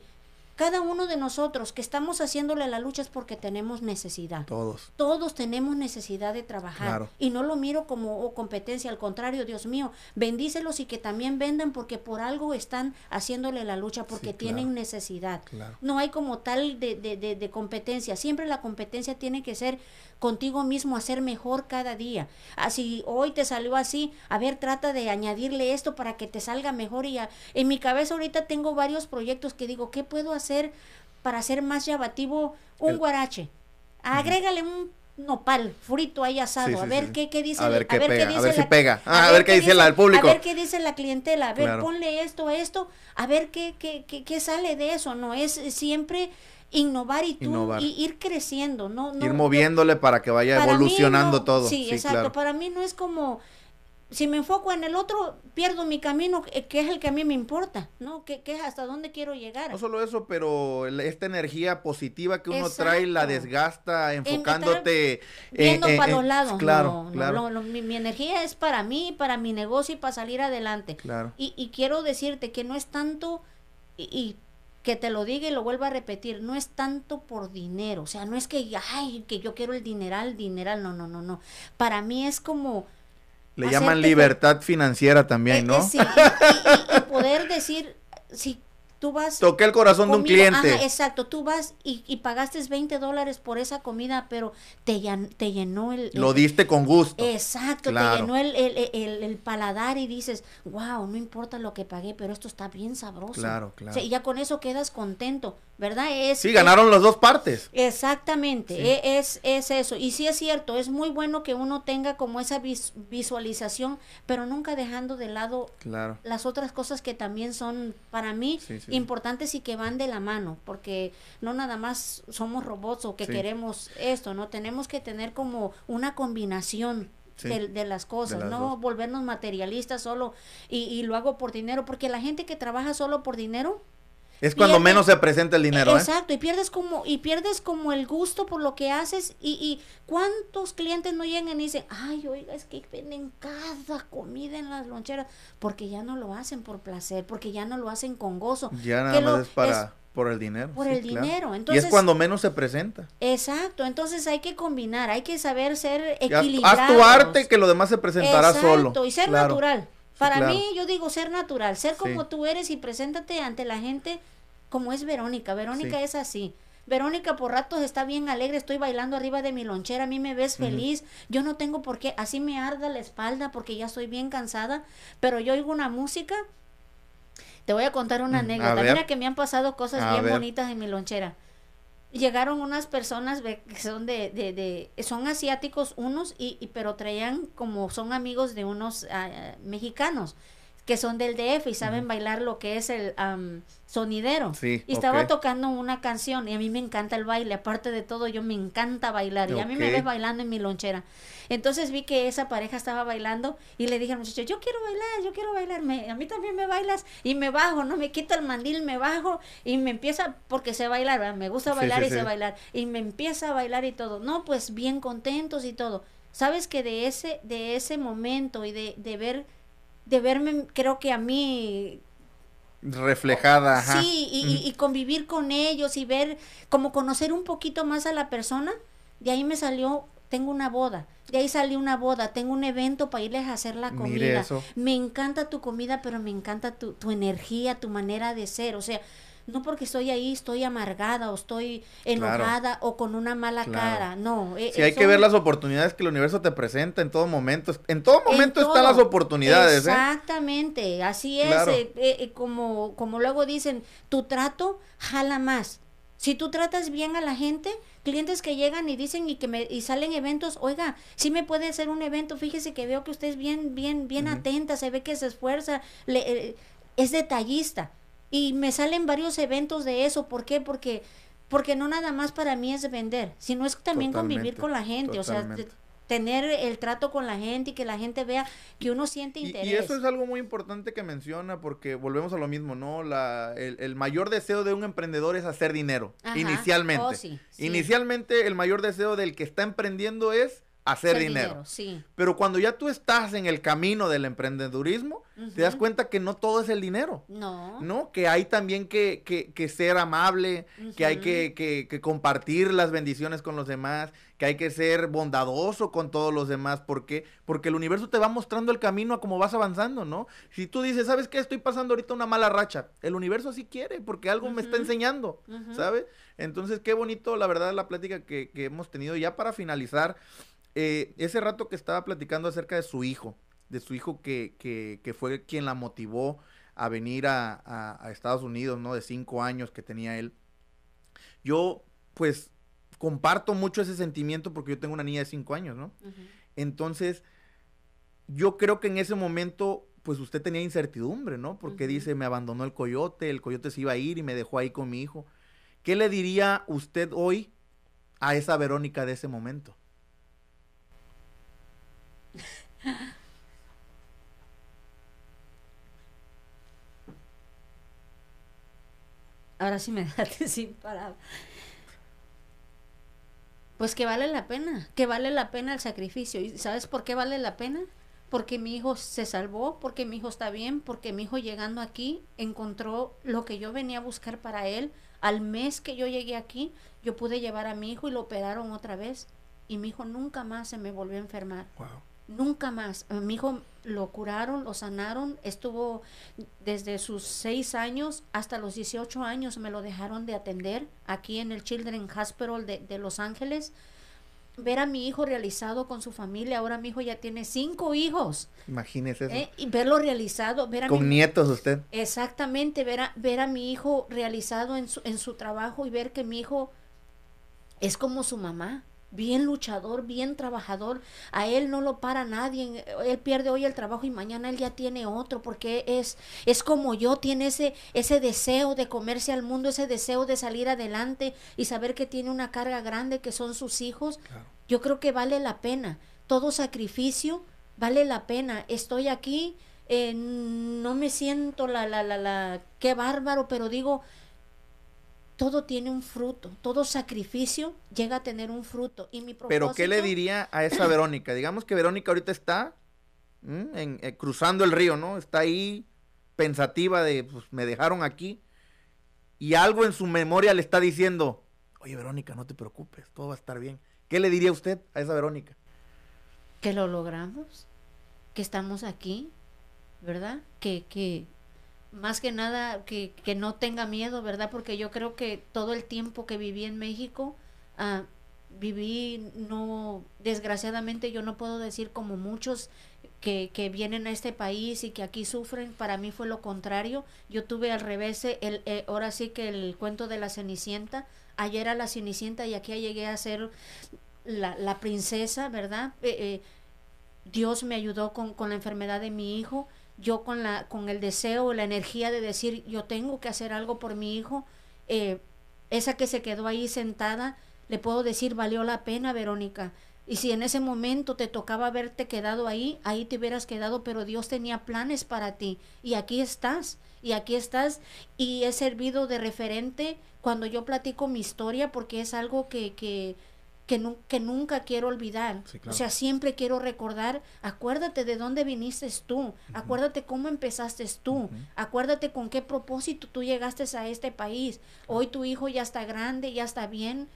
Cada uno de nosotros que estamos haciéndole la lucha es porque tenemos necesidad. Todos. Todos tenemos necesidad de trabajar. Claro. Y no lo miro como oh, competencia, al contrario, Dios mío, bendícelos y que también vendan porque por algo están haciéndole la lucha, porque Sí, tienen claro. necesidad. Claro. No hay como tal de, de, de, de competencia. Siempre la competencia tiene que ser contigo mismo, hacer mejor cada día. Así hoy te salió así, a ver, trata de añadirle esto para que te salga mejor. Y en mi cabeza ahorita tengo varios proyectos que digo, ¿qué puedo hacer para hacer más llamativo un El- guarache? Agrégale un nopal frito ahí asado, Sí, a ver sí. qué, qué dice A ver qué pega, a dice ver si la- pega. Ah, a ver qué dice la- el público. a ver qué dice la clientela, a ver, Claro. ponle esto, esto, a ver qué, qué, qué, qué sale de eso, ¿no? Es siempre innovar y tú Innovar. y ir creciendo, ¿no? no Ir moviéndole para que vaya evolucionando no- todo. Sí, Sí, exacto. claro. Para mí no es como si me enfoco en el otro, pierdo mi camino, eh, que es el que a mí me importa, ¿no? Que, que es hasta dónde quiero llegar. No solo eso, pero esta energía positiva que uno trae la desgasta enfocándote. Viendo eh, eh, para eh, los lados. Claro, no, no, claro. no, mi, mi energía es para mí, para mi negocio y para salir adelante. Claro. Y, y quiero decirte que no es tanto, y, y que te lo diga y lo vuelva a repetir, no es tanto por dinero, o sea, no es que, ay, que yo quiero el dineral, dineral, no, no, no, no. Para mí es como... Le llaman libertad financiera eh, también, eh, ¿no? sí, y, y- y poder decir, si tú vas... Toqué el corazón de un cliente. exacto, tú vas y, y, pagaste 20 dólares por esa comida, pero te, te llenó el... Lo diste con gusto. Exacto, te llenó el, el, paladar y dices, wow, no importa lo que pagué, pero esto está bien sabroso. Claro, claro. y ya con eso quedas contento, ¿verdad? Es, sí, ganaron las dos partes. Exactamente, e, es, es eso. Y sí es cierto, es muy bueno que uno tenga como esa visualización, pero nunca dejando de lado claro. las otras cosas que también son para mí importantes y que van de la mano, porque no nada más somos robots o que queremos esto, ¿no? Tenemos que tener como una combinación de, las cosas, no volvernos materialistas solo y, y, lo hago por dinero, porque la gente que trabaja solo por dinero, es cuando menos se presenta el dinero, ¿eh? Exacto, y pierdes como y pierdes como el gusto por lo que haces y, y cuántos clientes no llegan y dicen, "Ay, oiga, es que venden cada comida en las loncheras", porque ya no lo hacen por placer, porque ya no lo hacen con gozo. Ya nada más es para por el dinero. Por el dinero. Entonces, y es cuando menos se presenta. Exacto. Entonces hay que combinar, hay que saber ser equilibrados. Haz, tu arte que lo demás se presentará solo. Exacto. Y ser natural. Para mí, yo digo ser natural, ser como tú eres y preséntate ante la gente como es Verónica. Verónica es así. Verónica por ratos está bien alegre, estoy bailando arriba de mi lonchera, a mí me ves feliz, yo no tengo por qué, así me arda la espalda porque ya estoy bien cansada, pero yo oigo una música. Te voy a contar una mm, anécdota. Mira que me han pasado cosas bien bonitas en mi lonchera. Llegaron unas personas que son de, de, de son asiáticos unos y, y, pero traían como son amigos de unos ah, mexicanos que son del DF y saben bailar lo que es el sonidero. y estaba tocando una canción y a mí me encanta el baile, aparte de todo yo me encanta bailar y a mí me ves bailando en mi lonchera. Entonces vi que esa pareja estaba bailando y le dije al muchacho, yo quiero bailar, yo quiero bailar, a mí también me bailas y me bajo, no me quito el mandil, me bajo y me empieza, porque sé bailar, me gusta bailar y sé bailar. Y me empieza a bailar y todo. No, pues bien contentos y todo. Sabes que de ese, de ese momento y de, de ver de verme, creo que a mí reflejada. Ajá. Sí, y, y, convivir con ellos y ver, como conocer un poquito más a la persona. De ahí me salió, tengo una boda. De ahí salió una boda, tengo un evento para irles a hacer la comida. Me encanta tu comida, pero me encanta tu, tu energía, tu manera de ser. O sea, no porque estoy ahí estoy amargada o estoy enojada o con una mala cara, no. E, sí, hay que ver las oportunidades que el universo te presenta en todo momento. En todo momento están las oportunidades. ¿eh? Exactamente, así es. Eh, eh, como, como luego dicen, tu trato jala más. Si tú tratas bien a la gente, clientes que llegan y dicen y que me y salen eventos, oiga, si me puede hacer un evento, fíjese que veo que usted es bien bien bien atenta, se ve que se esfuerza, le, es detallista. Y me salen varios eventos de eso. ¿Por qué? Porque, porque no nada más para mí es vender, sino es también convivir con la gente. O sea, tener el trato con la gente y que la gente vea que uno siente interés. Y, eso es algo muy importante que menciona porque volvemos a lo mismo, ¿no? La, el, mayor deseo de un emprendedor es hacer dinero, inicialmente. Oh, inicialmente el mayor deseo del que está emprendiendo es hacer dinero. sí. Pero cuando ya tú estás en el camino del emprendedurismo, te das cuenta que no todo es el dinero. No. ¿No? Que hay también que, que, que ser amable, que hay que, que, compartir las bendiciones con los demás, que hay que ser bondadoso con todos los demás. ¿Por qué? Porque el universo te va mostrando el camino a cómo vas avanzando, ¿no? Si tú dices, ¿sabes qué? Estoy pasando ahorita una mala racha. El universo así quiere, porque algo me está enseñando, ¿sabes? Entonces, qué bonito, la verdad, la plática que, que hemos tenido. Ya para finalizar, eh, ese rato que estaba platicando acerca de su hijo, de su hijo que, que, que fue quien la motivó a venir a, a, Estados Unidos, ¿no? De cinco años que tenía él. Yo, pues, comparto mucho ese sentimiento porque yo tengo una niña de cinco años, ¿no? Entonces, yo creo que en ese momento, pues usted tenía incertidumbre, ¿no? Porque dice, me abandonó el coyote, el coyote se iba a ir y me dejó ahí con mi hijo. ¿Qué le diría usted hoy a esa Verónica de ese momento? Ahora sí me dejaste sin parado. Pues que vale la pena, que vale la pena el sacrificio. ¿Y sabes por qué vale la pena? Porque mi hijo se salvó, porque mi hijo está bien, porque mi hijo llegando aquí encontró lo que yo venía a buscar para él. Al mes que yo llegué aquí, yo pude llevar a mi hijo y lo operaron otra vez. Y mi hijo nunca más se me volvió a enfermar. Nunca más. A Mi hijo lo curaron, lo sanaron, estuvo desde sus 6 años hasta los 18 años, me lo dejaron de atender aquí en el Children Hospital de, de Los Ángeles. Ver a mi hijo realizado con su familia, ahora mi hijo ya tiene cinco hijos. Imagínese eso. ¿eh? Y verlo realizado, ver a Con mi nietos usted. Exactamente, ver a, ver a mi hijo realizado en su, en su trabajo y ver que mi hijo es como su mamá, bien luchador, bien trabajador. A él no lo para nadie. Él pierde hoy el trabajo y mañana él ya tiene otro porque es, es como yo, tiene ese, ese deseo de comerse al mundo, ese deseo de salir adelante y saber que tiene una carga grande que son sus hijos. Yo creo que vale la pena. Todo sacrificio vale la pena. Estoy aquí, eh, no me siento la, la, la, la, qué bárbaro, pero digo, todo tiene un fruto, todo sacrificio llega a tener un fruto. Y mi Pero ¿qué le diría a esa Verónica? Digamos que Verónica ahorita está en, eh, cruzando el río, ¿no? Está ahí pensativa de, pues me dejaron aquí. Y algo en su memoria le está diciendo, oye Verónica, no te preocupes, todo va a estar bien. ¿Qué le diría usted a esa Verónica? Que lo logramos, que estamos aquí, ¿verdad? Que, que más que nada que, que, no tenga miedo, ¿verdad? Porque yo creo que todo el tiempo que viví en México, uh, viví, no, desgraciadamente yo no puedo decir como muchos que, que, vienen a este país y que aquí sufren, para mí fue lo contrario. Yo tuve al revés, el, eh, ahora sí que el cuento de la Cenicienta, ayer era la Cenicienta y aquí llegué a ser la, la princesa, ¿verdad? Eh, eh, Dios me ayudó con, con la enfermedad de mi hijo yo con la con el deseo la energía de decir yo tengo que hacer algo por mi hijo eh, esa que se quedó ahí sentada le puedo decir valió la pena Verónica. Y si en ese momento te tocaba haberte quedado ahí ahí te hubieras quedado pero Dios tenía planes para ti. Y aquí estás y aquí estás y he servido de referente cuando yo platico mi historia porque es algo que, que que, nu que, nunca quiero olvidar. Sí, claro. O sea, siempre quiero recordar, acuérdate de dónde viniste tú, uh -huh. acuérdate cómo empezaste tú, uh -huh. acuérdate con qué propósito tú llegaste a este país. Hoy tu hijo ya está grande, ya está bien.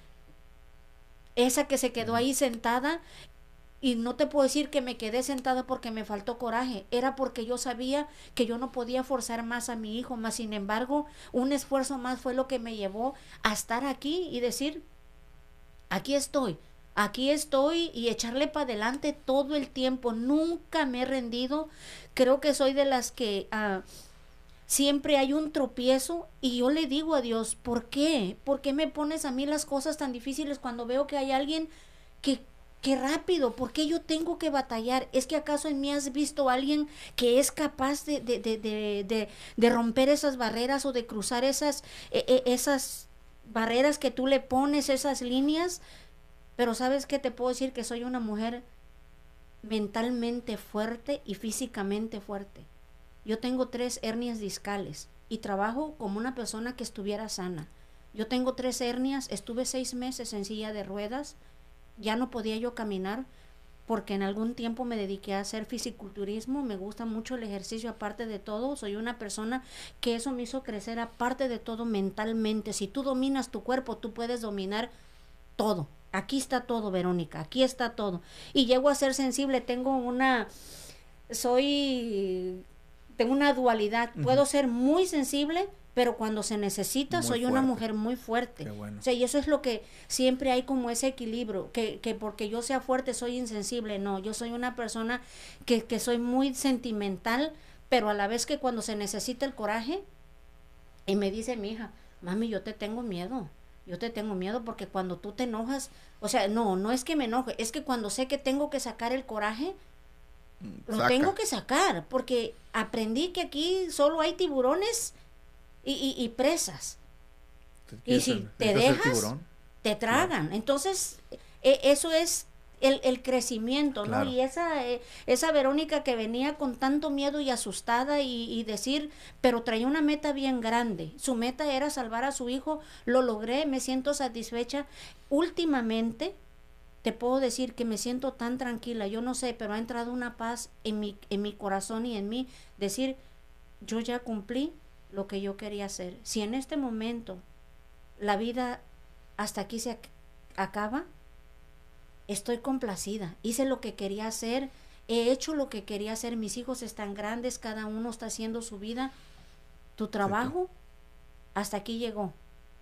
Esa que se quedó uh -huh. ahí sentada y no te puedo decir que me quedé sentada porque me faltó coraje, era porque yo sabía que yo no podía forzar más a mi hijo, más sin embargo, un esfuerzo más fue lo que me llevó a estar aquí y decir, aquí estoy, aquí estoy y echarle para adelante todo el tiempo. Nunca me he rendido. Creo que soy de las que uh, siempre hay un tropiezo y yo le digo a Dios, ¿por qué? ¿Por qué me pones a mí las cosas tan difíciles cuando veo que hay alguien que... Qué rápido, ¿por qué yo tengo que batallar? ¿Es que acaso en mí has visto a alguien que es capaz de, de, de, de, romper esas barreras o de cruzar esas, eh, esas barreras que tú le pones, esas líneas, pero sabes que te puedo decir que soy una mujer mentalmente fuerte y físicamente fuerte. Yo tengo tres hernias discales y trabajo como una persona que estuviera sana. Yo tengo tres hernias, estuve seis meses en silla de ruedas, ya no podía yo caminar porque en algún tiempo me dediqué a hacer fisiculturismo, me gusta mucho el ejercicio aparte de todo, soy una persona que eso me hizo crecer aparte de todo mentalmente. Si tú dominas tu cuerpo, tú puedes dominar todo. Aquí está todo, Verónica, aquí está todo. Y llego a ser sensible, tengo una soy tengo una dualidad, uh -huh. puedo ser muy sensible, pero cuando se necesita muy soy fuerte. una mujer muy fuerte. Bueno. O sea, y eso es lo que siempre hay como ese equilibrio, que, que, porque yo sea fuerte soy insensible, no, yo soy una persona que, que soy muy sentimental, pero a la vez que cuando se necesita el coraje, y me dice mi hija, mami, yo te tengo miedo, yo te tengo miedo porque cuando tú te enojas, o sea, no, no es que me enoje, es que cuando sé que tengo que sacar el coraje, lo tengo que sacar, porque aprendí que aquí solo hay tiburones y, y, y presas. Y si te dejas, te tragan. Claro. Entonces, e, eso es el, el crecimiento, claro. ¿no? Y esa, eh, esa Verónica que venía con tanto miedo y asustada y, y, decir, pero traía una meta bien grande. Su meta era salvar a su hijo, lo logré, me siento satisfecha. Últimamente, te puedo decir que me siento tan tranquila, yo no sé, pero ha entrado una paz en mi, en mi corazón y en mí, decir, yo ya cumplí lo que yo quería hacer. Si en este momento la vida hasta aquí se ac acaba, estoy complacida, hice lo que quería hacer he hecho lo que quería hacer, mis hijos están grandes, cada uno está haciendo su vida, tu trabajo hasta aquí llegó.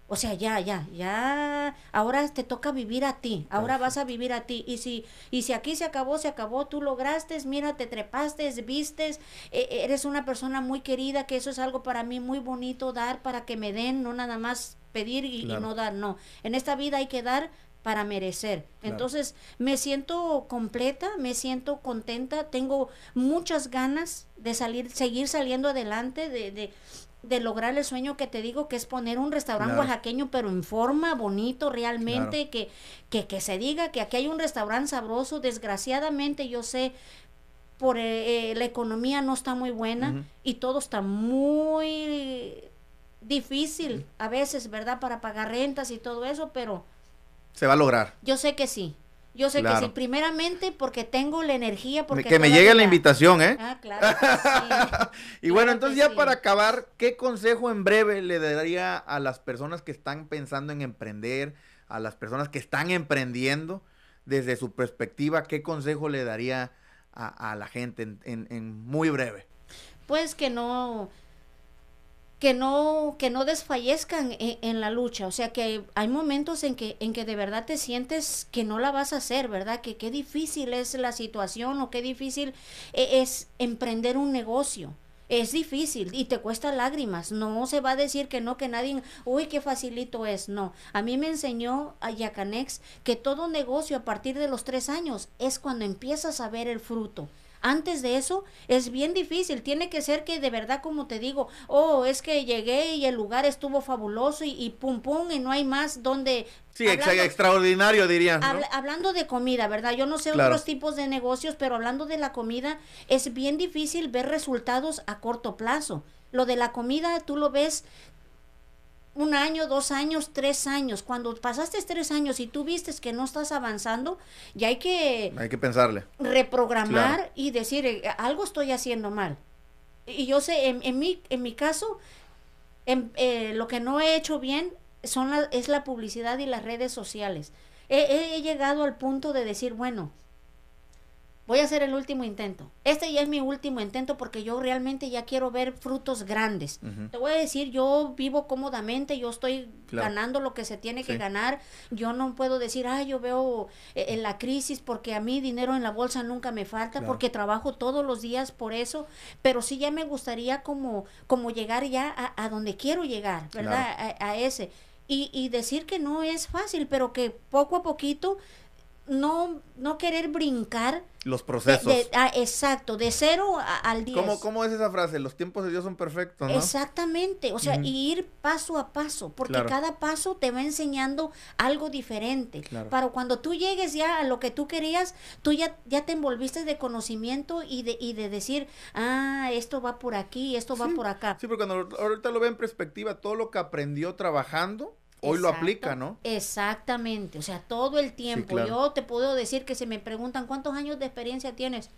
O sea, ya, ya, ya, ahora te toca vivir a ti, ahora vas a vivir a ti. Y si, y si aquí se acabó, se acabó, tú lograste, mira, te trepaste, vistes, e, eres una persona muy querida, que eso es algo para mí muy bonito dar, para que me den, no nada más pedir y, no dar, no. En esta vida hay que dar para merecer. Entonces, me siento completa, me siento contenta, tengo muchas ganas de salir, seguir saliendo adelante, de, de, de lograr el sueño que te digo, que es poner un restaurante oaxaqueño, pero en forma, bonito, realmente, que, que, que, se diga que aquí hay un restaurante sabroso. Desgraciadamente, yo sé, por eh, eh, la economía no está muy buena y todo está muy difícil a veces, ¿verdad? Para pagar rentas y todo eso, pero... Se va a lograr. Yo sé que sí. Yo sé que sí, primeramente porque tengo la energía. Porque que me llegue la invitación, ¿eh? Ah, claro. y bueno, entonces ya para acabar, ¿qué consejo en breve le daría a las personas que están pensando en emprender, a las personas que están emprendiendo, desde su perspectiva, qué consejo le daría a, la gente en, en muy breve? Pues que no que no, que no desfallezcan e, en, la lucha. O sea que hay momentos en que, en que de verdad te sientes que no la vas a hacer, ¿verdad? Que qué difícil es la situación o qué difícil e, es emprender un negocio. Es difícil y te cuesta lágrimas. No se va a decir que no, que nadie, uy, qué facilito es. No. A mí me enseñó a Yacanex que todo negocio a partir de los tres años es cuando empiezas a ver el fruto. Antes de eso es bien difícil, tiene que ser que de verdad, como te digo, oh, es que llegué y el lugar estuvo fabuloso y, pum pum y no hay más donde... Sí, extraordinario dirían. hablando de comida, ¿verdad? Yo no sé otros tipos de negocios, pero hablando de la comida, es bien difícil ver resultados a corto plazo. Lo de la comida, tú lo ves un año, dos años, tres años. Cuando pasaste tres años y tú vistes que no estás avanzando, ya hay que... Hay que pensarle. Reprogramar y decir, eh, algo estoy haciendo mal. Y yo sé, en, en, mi, en mi caso, en, eh, lo que no he hecho bien son es la publicidad y las redes sociales. he llegado al punto de decir, bueno, voy a hacer el último intento. Este ya es mi último intento porque yo realmente ya quiero ver frutos grandes. Te voy a decir, yo vivo cómodamente, yo estoy ganando lo que se tiene que ganar. Yo no puedo decir, ah, yo veo eh, en la crisis porque a mí dinero en la bolsa nunca me falta, porque trabajo todos los días por eso. Pero sí ya me gustaría como, como llegar ya a, donde quiero llegar, ¿verdad? A, a, ese. Y, y decir que no es fácil, pero que poco a poquito no, no querer brincar. Los procesos. ah, exacto, de cero al diez. ¿Cómo, ¿Cómo, es esa frase? Los tiempos de Dios son perfectos, ¿no? Exactamente, o sea, ir paso a paso, porque cada paso te va enseñando algo diferente. Para cuando tú llegues ya a lo que tú querías, tú ya, ya te envolviste de conocimiento y de, y de decir, ah, esto va por aquí, esto va por acá. Sí, porque cuando ahorita lo ve en perspectiva, todo lo que aprendió trabajando, hoy lo aplica, ¿no? Exactamente, o sea, todo el tiempo. Yo te puedo decir que se me preguntan cuántos años de experiencia tienes.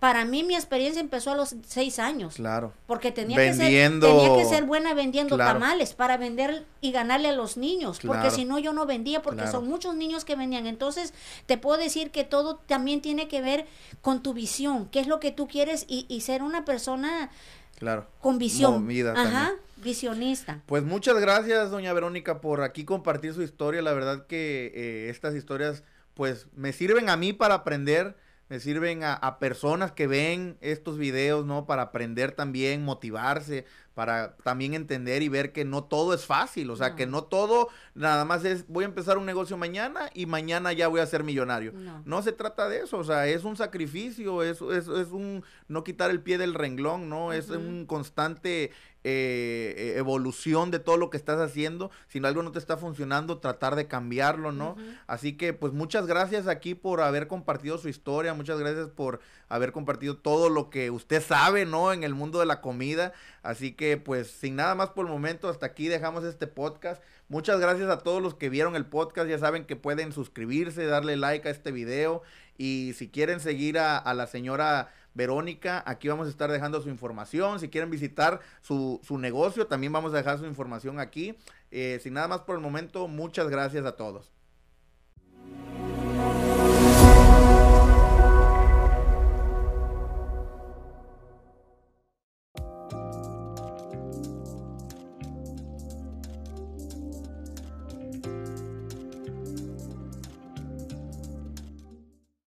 Para mí mi experiencia empezó a los seis años. Claro. Porque tenía, que, ser, tenía que ser buena vendiendo tamales para vender y ganarle a los niños. Porque si no, yo no vendía porque son muchos niños que vendían. Entonces, te puedo decir que todo también tiene que ver con tu visión. ¿Qué es lo que tú quieres? Y, y ser una persona claro. con visión. Ajá visionista. Pues muchas gracias, doña Verónica, por aquí compartir su historia. La verdad que eh, estas historias, pues, me sirven a mí para aprender, me sirven a, personas que ven estos videos, ¿no? Para aprender también, motivarse, para también entender y ver que no todo es fácil, o sea, que no todo nada más es voy a empezar un negocio mañana y mañana ya voy a ser millonario. No, se trata de eso, o sea, es un sacrificio, es, es, es un no quitar el pie del renglón, ¿no? Es un constante eh, eh, evolución de todo lo que estás haciendo. Si algo no te está funcionando, tratar de cambiarlo, ¿no? Así que, pues muchas gracias aquí por haber compartido su historia, muchas gracias por haber compartido todo lo que usted sabe, ¿no? En el mundo de la comida. Así que, pues, sin nada más por el momento, hasta aquí dejamos este podcast. Muchas gracias a todos los que vieron el podcast. Ya saben que pueden suscribirse, darle like a este video. Y si quieren seguir a, la señora Verónica, aquí vamos a estar dejando su información. Si quieren visitar su, su negocio, también vamos a dejar su información aquí. Eh, sin nada más por el momento, muchas gracias a todos.